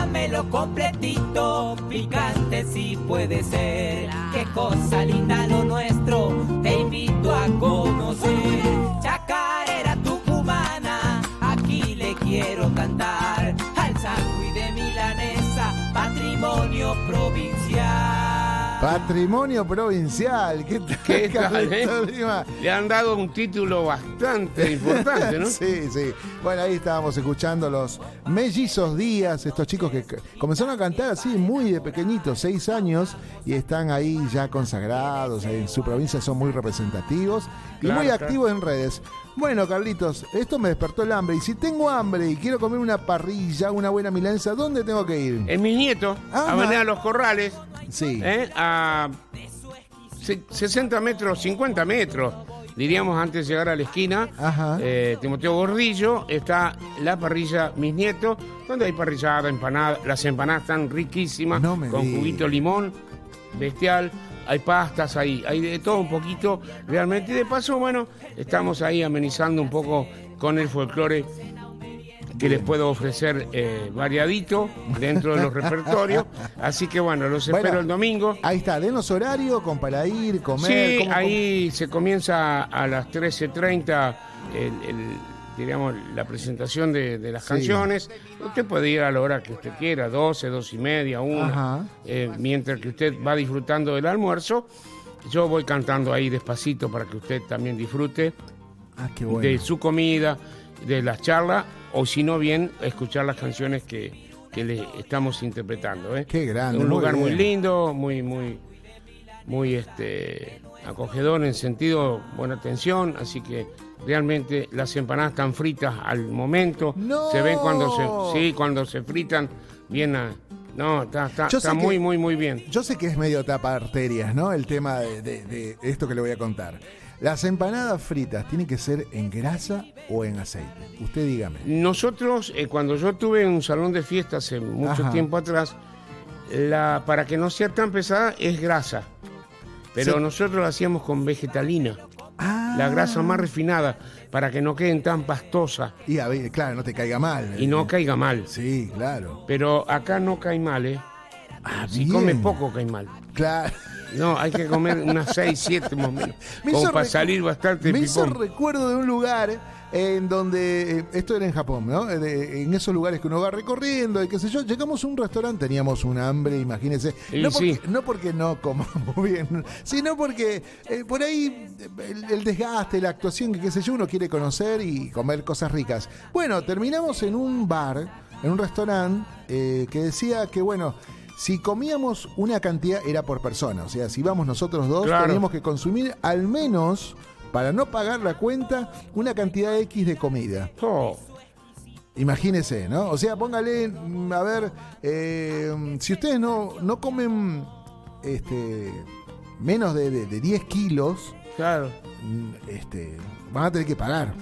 Sírvamelo completito, picante si puede ser. Qué cosa linda lo nuestro, te invito a conocer. Chacarera tucumana, aquí le quiero Patrimonio provincial. ¿Qué tal, ¿Qué tal, eh? Le han dado un título bastante importante, ¿no? Sí, sí. Bueno, ahí estábamos escuchando los mellizos días, estos chicos que comenzaron a cantar así muy de pequeñitos, seis años, y están ahí ya consagrados, en su provincia son muy representativos y Claro, muy claro. activos en redes. Bueno, Carlitos, esto me despertó el hambre, y si tengo hambre y quiero comer una parrilla, una buena milanesa, ¿dónde tengo que ir? En mis nietos, Ajá. Avenida Los Corrales, Sí. ¿eh? a se- 60 metros, 50 metros, diríamos antes de llegar a la esquina. Ajá. eh, Timoteo Gordillo, está la parrilla Mis Nietos, donde hay parrillada, empanada. Las empanadas están riquísimas, No me con diga. juguito limón, bestial. Hay pastas, hay, hay de todo un poquito, realmente. Y de paso, bueno, estamos ahí amenizando un poco con el folclore que les puedo ofrecer eh, variadito dentro de los repertorios. Así que bueno, los Bueno, espero el domingo. Ahí está, denos horario con para ir, comer. Sí, ¿cómo- ahí se comienza a las 13.30 el, el, diríamos, la presentación de, de las Sí. canciones. Usted puede ir a la hora que usted quiera, 12, 12 y media, 1, Ajá. eh, mientras que usted va disfrutando del almuerzo. yo voy cantando ahí despacito para que usted también disfrute Ah, qué bueno. de su comida, de las charlas, o si no bien, escuchar las canciones que, que le estamos interpretando. ¿eh? Qué grande, Un muy lugar muy bien. lindo, muy, muy, muy este, acogedor en sentido buena atención, así que realmente las empanadas están fritas al momento. ¡No! Se ven cuando se, sí, cuando se fritan bien a- no, está, está, está que- muy, muy, muy bien. Yo sé que es medio tapa arterias, ¿no? El tema de, de- de esto que le voy a contar. Las empanadas fritas tienen que ser en grasa o en aceite. Usted dígame. Nosotros, eh, cuando yo tuve un salón de fiesta hace mucho Ajá. tiempo atrás, la, para que no sea tan pesada es grasa. Pero Sí. nosotros la hacíamos con vegetalina, Ah. la grasa más refinada, para que no queden tan pastosas Y a ver, claro, no te caiga mal. y no caiga mal. Sí, claro. Pero acá no cae mal, ¿eh? Ah, Si bien. come poco cae mal. Claro. No, hay que comer unas 6, 7 más o menos. Me Como para salir bastante Me hizo recuerdo de un lugar en donde, eh, esto era en Japón, ¿no? Eh, en esos lugares que uno va recorriendo y qué sé yo, llegamos a un restaurante, teníamos un hambre, imagínense. No, porque, no porque no comamos bien, sino porque eh, por ahí el, el desgaste, la actuación, que qué sé yo, uno quiere conocer y comer cosas ricas. Bueno, terminamos en un bar, en un restaurante, eh, que decía que, bueno, si comíamos una cantidad era por persona, o sea, si íbamos nosotros dos, Claro. teníamos que consumir al menos, para no pagar la cuenta, una cantidad X de comida. Oh, Imagínese, ¿no? O sea, póngale, mm, a ver, eh, si ustedes no, no comen este, menos de, de- de 10 kilos, claro. mm, este, van a tener que pagar.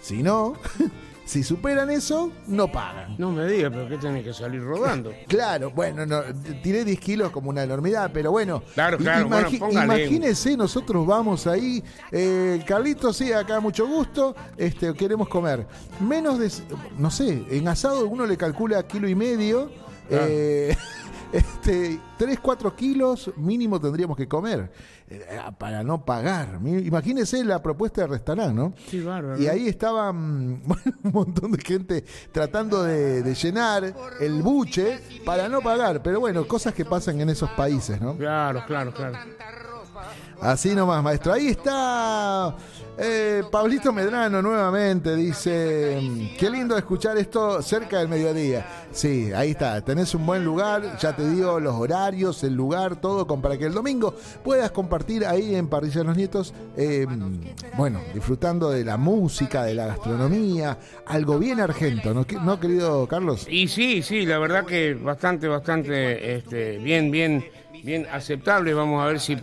Si no, si superan eso, no pagan. No me diga, pero que tiene que salir rodando. Claro, bueno, no, tiré 10 kilos como una enormidad, pero bueno. Claro, claro, bueno, póngale. Imagínese, nosotros vamos ahí, eh, Carlitos, sí, acá mucho gusto, este, queremos comer. Menos de, no sé, en asado uno le calcula kilo y medio, Claro. eh, este, 3, 4 kilos mínimo tendríamos que comer eh, para no pagar. Imagínese la propuesta del restaurante, ¿no? Sí, bárbaro. Y ahí estaban bueno, un montón de gente tratando de, de llenar el buche para no pagar. Pero bueno, cosas que pasan en esos países, ¿no? Claro, claro, claro. Así nomás, maestro. Ahí está eh, Pablito Medrano nuevamente. Dice, mm, qué lindo escuchar esto cerca del mediodía. Sí, ahí está. Tenés un buen lugar. Ya te digo los horarios, el lugar, todo, para que el domingo puedas compartir ahí en Parrilla de los Nietos. eh, bueno, disfrutando de la música, de la gastronomía. Algo bien argento, ¿no, ¿no querido Carlos? Y sí, sí, la verdad que bastante, bastante este, bien, bien, bien aceptable. Vamos a ver si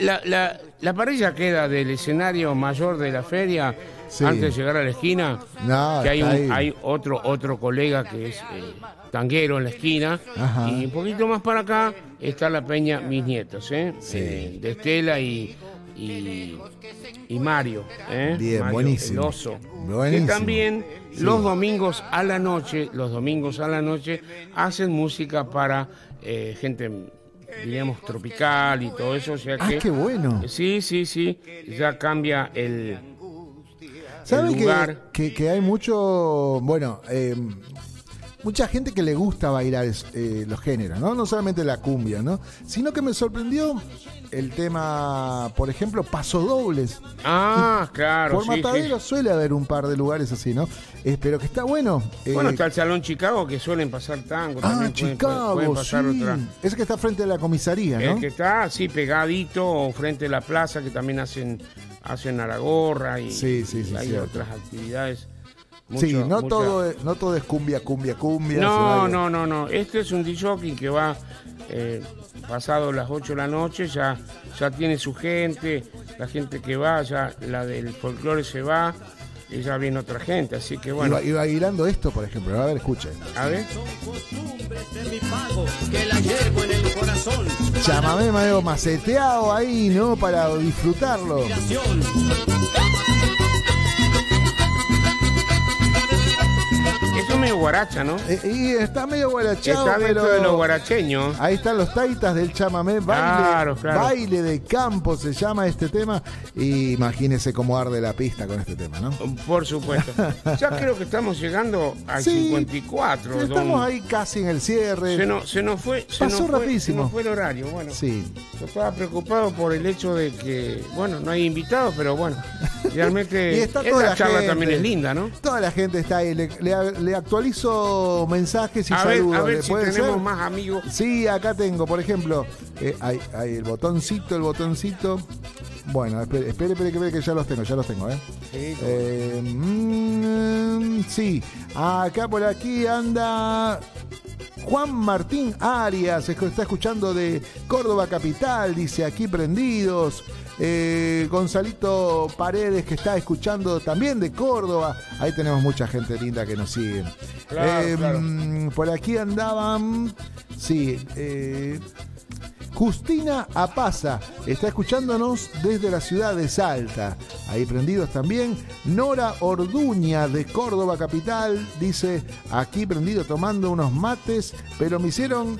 la, la, la parrilla queda del escenario mayor de la feria Sí. antes de llegar a la esquina. No, que hay, un, hay otro otro colega que es eh, tanguero en la esquina. Ajá. Y un poquito más para acá está la peña Mis Nietos, ¿eh? Sí. Eh, de Estela y, y, y Mario. ¿eh? Bien, Mario, buenísimo. El oso. Buenísimo. Que también Sí. los domingos a la noche, los domingos a la noche, hacen música para eh, gente, diríamos, tropical y todo eso. O sea Ah, que, qué bueno. Sí, sí, sí. Ya cambia el. ¿Saben el que, lugar. que, que hay mucho, bueno, eh, mucha gente que le gusta bailar eh, los géneros, ¿no? No solamente la cumbia, ¿no? Sino que me sorprendió el tema, por ejemplo, pasodobles. Ah, claro. Por sí, sí. Matadero suele haber un par de lugares así, ¿no? Eh, pero que está bueno. eh, Bueno, está el Salón Chicago que suelen pasar tango. Ah, también Chicago, pueden pasar sí. otra. Ese que está frente a la comisaría, ¿no? El que está así pegadito o frente a la plaza que también hacen hacen a la gorra y, Sí, sí, sí, y hay otras actividades. Sí, no, mucha- todo es, no todo es cumbia, cumbia, cumbia. No, hay- no, no, no. Este es un DJ que va eh, pasado las 8 de la noche, ya, ya tiene su gente, la gente que va, ya la del folclore se va y ya viene otra gente. Así que bueno, Iba, iba bailando esto, por ejemplo. A ver, escuchen. a ver. de mi pago, que la llevo en el corazón. Chamamé medio maceteado ahí, ¿no? Para disfrutarlo. Medio guaracha, ¿no? Eh, y está medio guarachado, Está dentro pero de los guaracheños. Ahí están los taitas del chamamé, baile, Claro, claro. baile de campo se llama este tema. Y imagínese cómo arde la pista con este tema, ¿no? Por supuesto. Ya creo que estamos llegando al Sí, 54. don- Estamos ahí casi en el cierre. Se nos, se nos fue, se Pasó nos fue- rapidísimo. se nos fue el horario. Bueno, Sí. yo estaba preocupado por el hecho de que, bueno, no hay invitados, pero bueno, realmente Y está esta la charla gente. también es linda, ¿no? Toda la gente está ahí. Le, le- le actualizo mensajes y A ver, saludos. a ver ¿Le si tenemos ser? más amigos. Sí, acá tengo, por ejemplo, eh, hay, hay el botoncito, el botoncito. Bueno, espere, espere, espere, espere, que ya los tengo, ya los tengo, ¿eh? Sí, Eh, mm, sí, acá por aquí anda Juan Martín Arias, está escuchando de Córdoba Capital, dice aquí prendidos. Eh, Gonzalito Paredes que está escuchando también de Córdoba. Ahí tenemos mucha gente linda que nos sigue. Claro, Eh, claro. mm, Por aquí andaban, sí, eh, Justina Apaza está escuchándonos desde la ciudad de Salta. Ahí prendidos también. Nora Orduña de Córdoba Capital dice, aquí prendido tomando unos mates, pero me hicieron...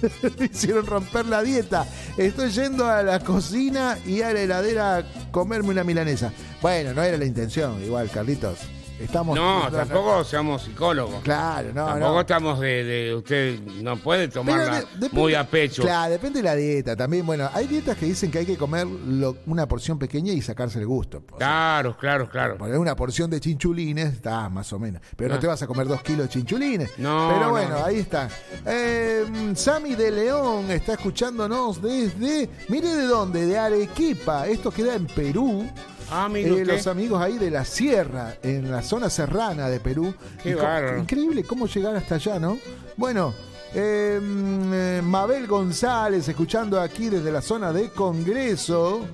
hicieron romper la dieta. Estoy yendo a la cocina y a la heladera a comerme una milanesa. Bueno, no era la intención, igual, Carlitos. Estamos. No, tampoco seamos psicólogos. Claro, no, tampoco no. estamos de, de- Usted no puede tomarla de- depende- muy a pecho. Claro, depende de la dieta también. Bueno, hay dietas que dicen que hay que comer lo- una porción pequeña y sacarse el gusto. O sea, Claro, claro, claro. Poner una porción de chinchulines, está más o menos. Pero no te vas a comer dos kilos de chinchulines. No, Pero no, bueno, no. ahí está. Eh, Sami de León está escuchándonos desde. Mire de dónde, de Arequipa. Esto queda en Perú. Ah, Eh, los amigos ahí de la sierra, en la zona serrana de Perú. Qué. Increíble cómo llegar hasta allá, ¿no? Bueno, eh, mm, eh, Mabel González, escuchando aquí desde la zona de Congreso.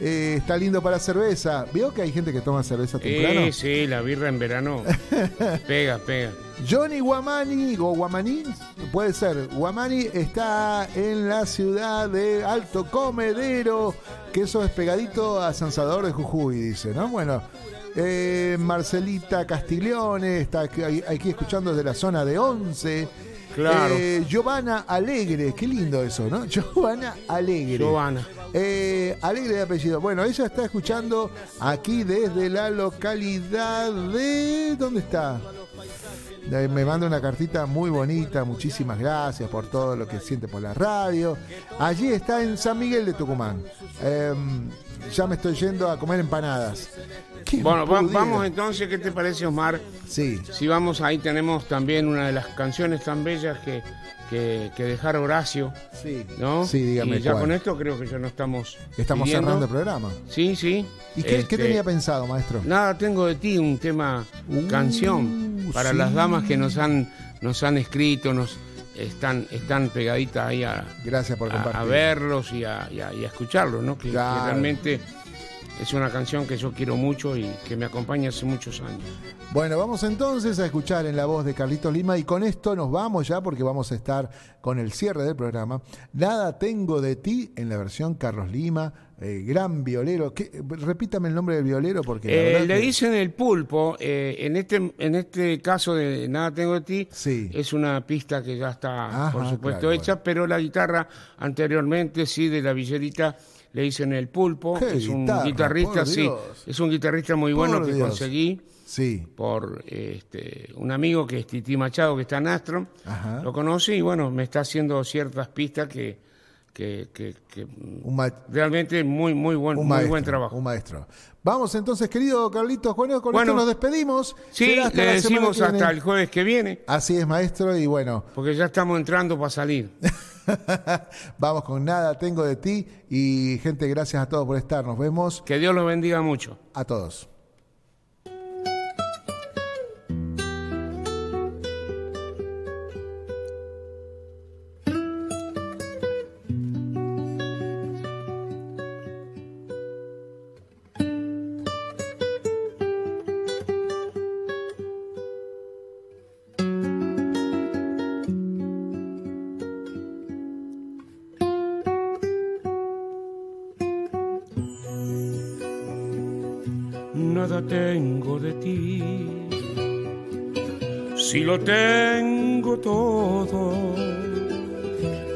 Eh, está lindo para cerveza. ¿Veo que hay gente que toma cerveza temprano? Sí, sí, la birra en verano pega, pega. Johnny Guamani, o Guamaní, puede ser. Guamani está en la ciudad de Alto Comedero, que eso es pegadito a San Salvador de Jujuy, dice, ¿no? Bueno, eh, Marcelita Castiglione está aquí, aquí escuchando desde la zona de Once. Claro. Eh, Giovanna Alegre, qué lindo eso, ¿no? Giovanna Alegre. Giovanna. Eh, alegre de apellido. Bueno, ella está escuchando aquí desde la localidad de. ¿Dónde está? Me manda una cartita muy bonita, muchísimas gracias por todo lo que siente por la radio. Allí está en San Miguel de Tucumán. Eh, ya me estoy yendo a comer empanadas. Bueno, va- vamos entonces, ¿qué te parece, Osmar? Sí, Si vamos, ahí tenemos también una de las canciones tan bellas que, que, que dejar Horacio, sí. ¿no? Sí, dígame Y ya cuál. con esto creo que ya no estamos. Estamos pidiendo. cerrando el programa. Sí, sí. ¿Y qué, qué Este, tenía pensado, maestro? Nada, tengo de ti un tema, Uh, canción, para sí. las damas que nos han, nos han escrito, nos están, están pegaditas ahí a, Gracias por a- a verlos y a, y a- y a escucharlos, ¿no? Que, realmente es una canción que yo quiero mucho y que me acompaña hace muchos años. Bueno, vamos entonces a escuchar en la voz de Carlitos Lima y con esto nos vamos ya porque vamos a estar con el cierre del programa. Nada tengo de ti en la versión Carlos Lima, eh, gran violero. ¿Qué? Repítame el nombre del violero porque... la Eh, le que- dicen el pulpo, eh, en, este, en este caso de Nada Tengo de Ti, Sí. es una pista que ya está, Ajá, por supuesto, claro, hecha, pero la guitarra anteriormente, sí, de la villerita, le dicen el pulpo, ¡Qué es un guitarra, guitarrista, sí, Dios! es un guitarrista muy bueno Por que Dios. conseguí Sí, por este, un amigo que es Titi Machado, que está en Astro, Ajá. lo conocí y bueno, me está haciendo ciertas pistas que, que, que- realmente muy, muy buen, un muy maestro. buen trabajo. Un maestro. Vamos entonces, querido Carlitos. Bueno, con Bueno. esto nos despedimos. Sí, hasta le decimos hasta el jueves que viene. Así es, maestro, y bueno, Porque ya estamos entrando para salir. vamos con nada, tengo de ti y gente, gracias a todos por estar. Nos vemos Que Dios los bendiga mucho. a todos. Nada tengo de ti, Si lo tengo todo,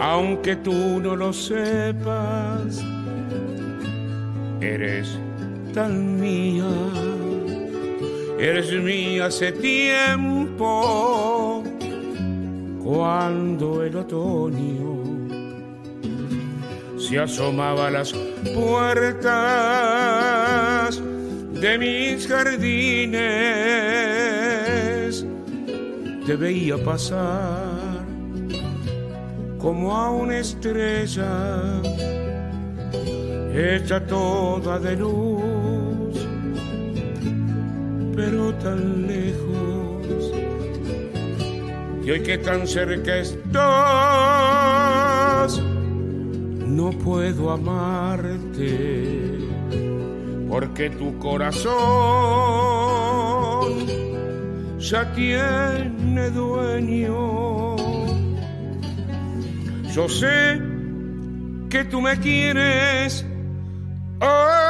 aunque tú no lo sepas, eres tan mía, eres mía hace tiempo, cuando el otoño se asomaba a las puertas de mis jardines, te veía pasar como a una estrella hecha toda de luz, pero tan lejos. Y hoy que tan cerca estás, no puedo amarte, porque tu corazón ya tiene dueño. Yo sé que tú me quieres, alma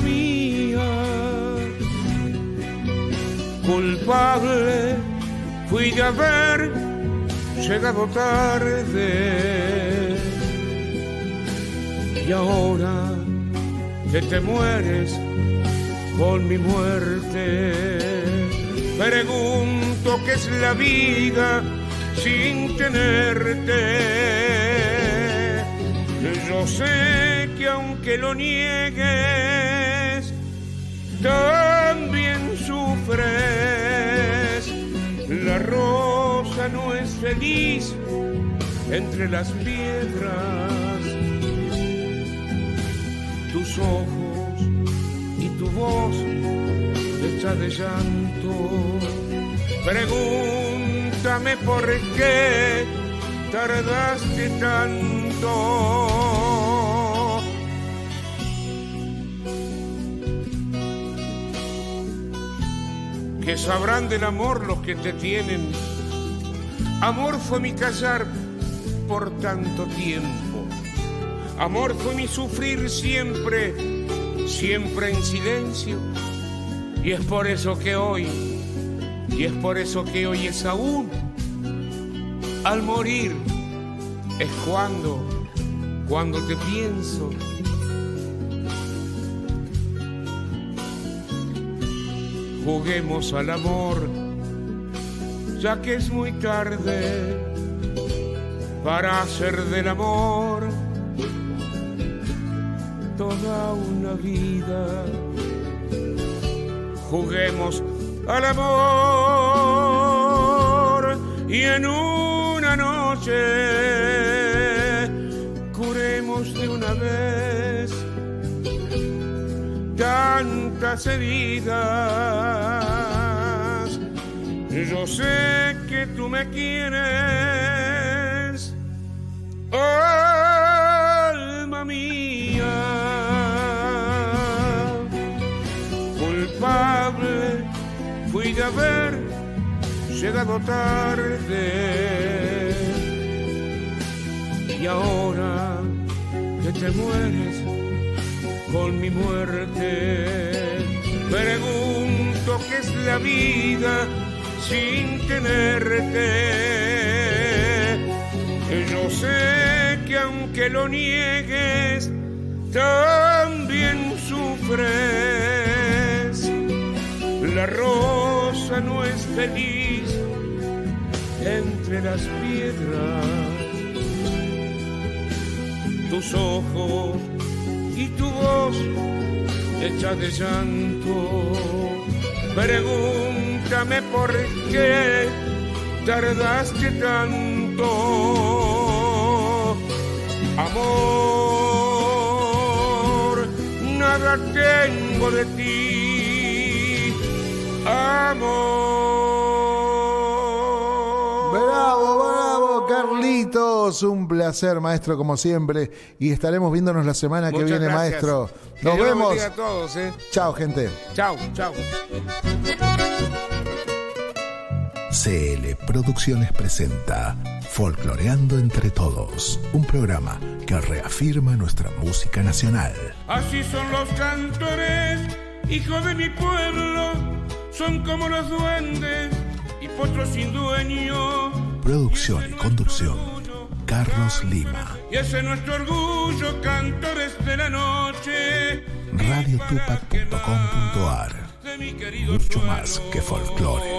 mía. Culpable fui de haber llegado tarde. Y ahora que te mueres con mi muerte, pregunto qué es la vida sin tenerte. Yo sé que aunque lo niegues, también sufres. La rosa no es feliz entre las piedras. Tus ojos y tu voz hecha de llanto. Pregúntame por qué tardaste tanto. Que sabrán del amor los que te tienen. Amor fue mi callar por tanto tiempo. Amor fue mi sufrir siempre, siempre en silencio. Y es por eso que hoy, y es por eso que hoy es aún, al morir, es cuando, cuando te pienso. Juguemos al amor, ya que es muy tarde para hacer del amor toda una vida. Juguemos al amor y en una noche curemos de una vez tantas heridas. Yo sé que tú me quieres, alma de haber llegado tarde. Y ahora que te mueres con mi muerte, pregunto qué es la vida sin tenerte. Yo sé que aunque lo niegues, también sufres. La rosa no es feliz entre las piedras. Tus ojos y tu voz hecha de llanto. Pregúntame por qué tardaste tanto. Amor, nada tengo de ti. Amor. Bravo, bravo, Carlitos. Un placer, maestro, como siempre. Y estaremos viéndonos la semana que viene, gracias. maestro. Que Nos los vemos. a todos, ¿eh? Chao, gente. Chao, chao. CL Producciones presenta Folcloreando entre Todos, un programa que reafirma nuestra música nacional. Así son los cantores, hijos de mi pueblo, son como los duendes y potros sin dueño. Producción y conducción, Carlos Lima. Y ese es nuestro orgullo, cantores de la noche. radiotupac.com.ar Mucho más que folclore.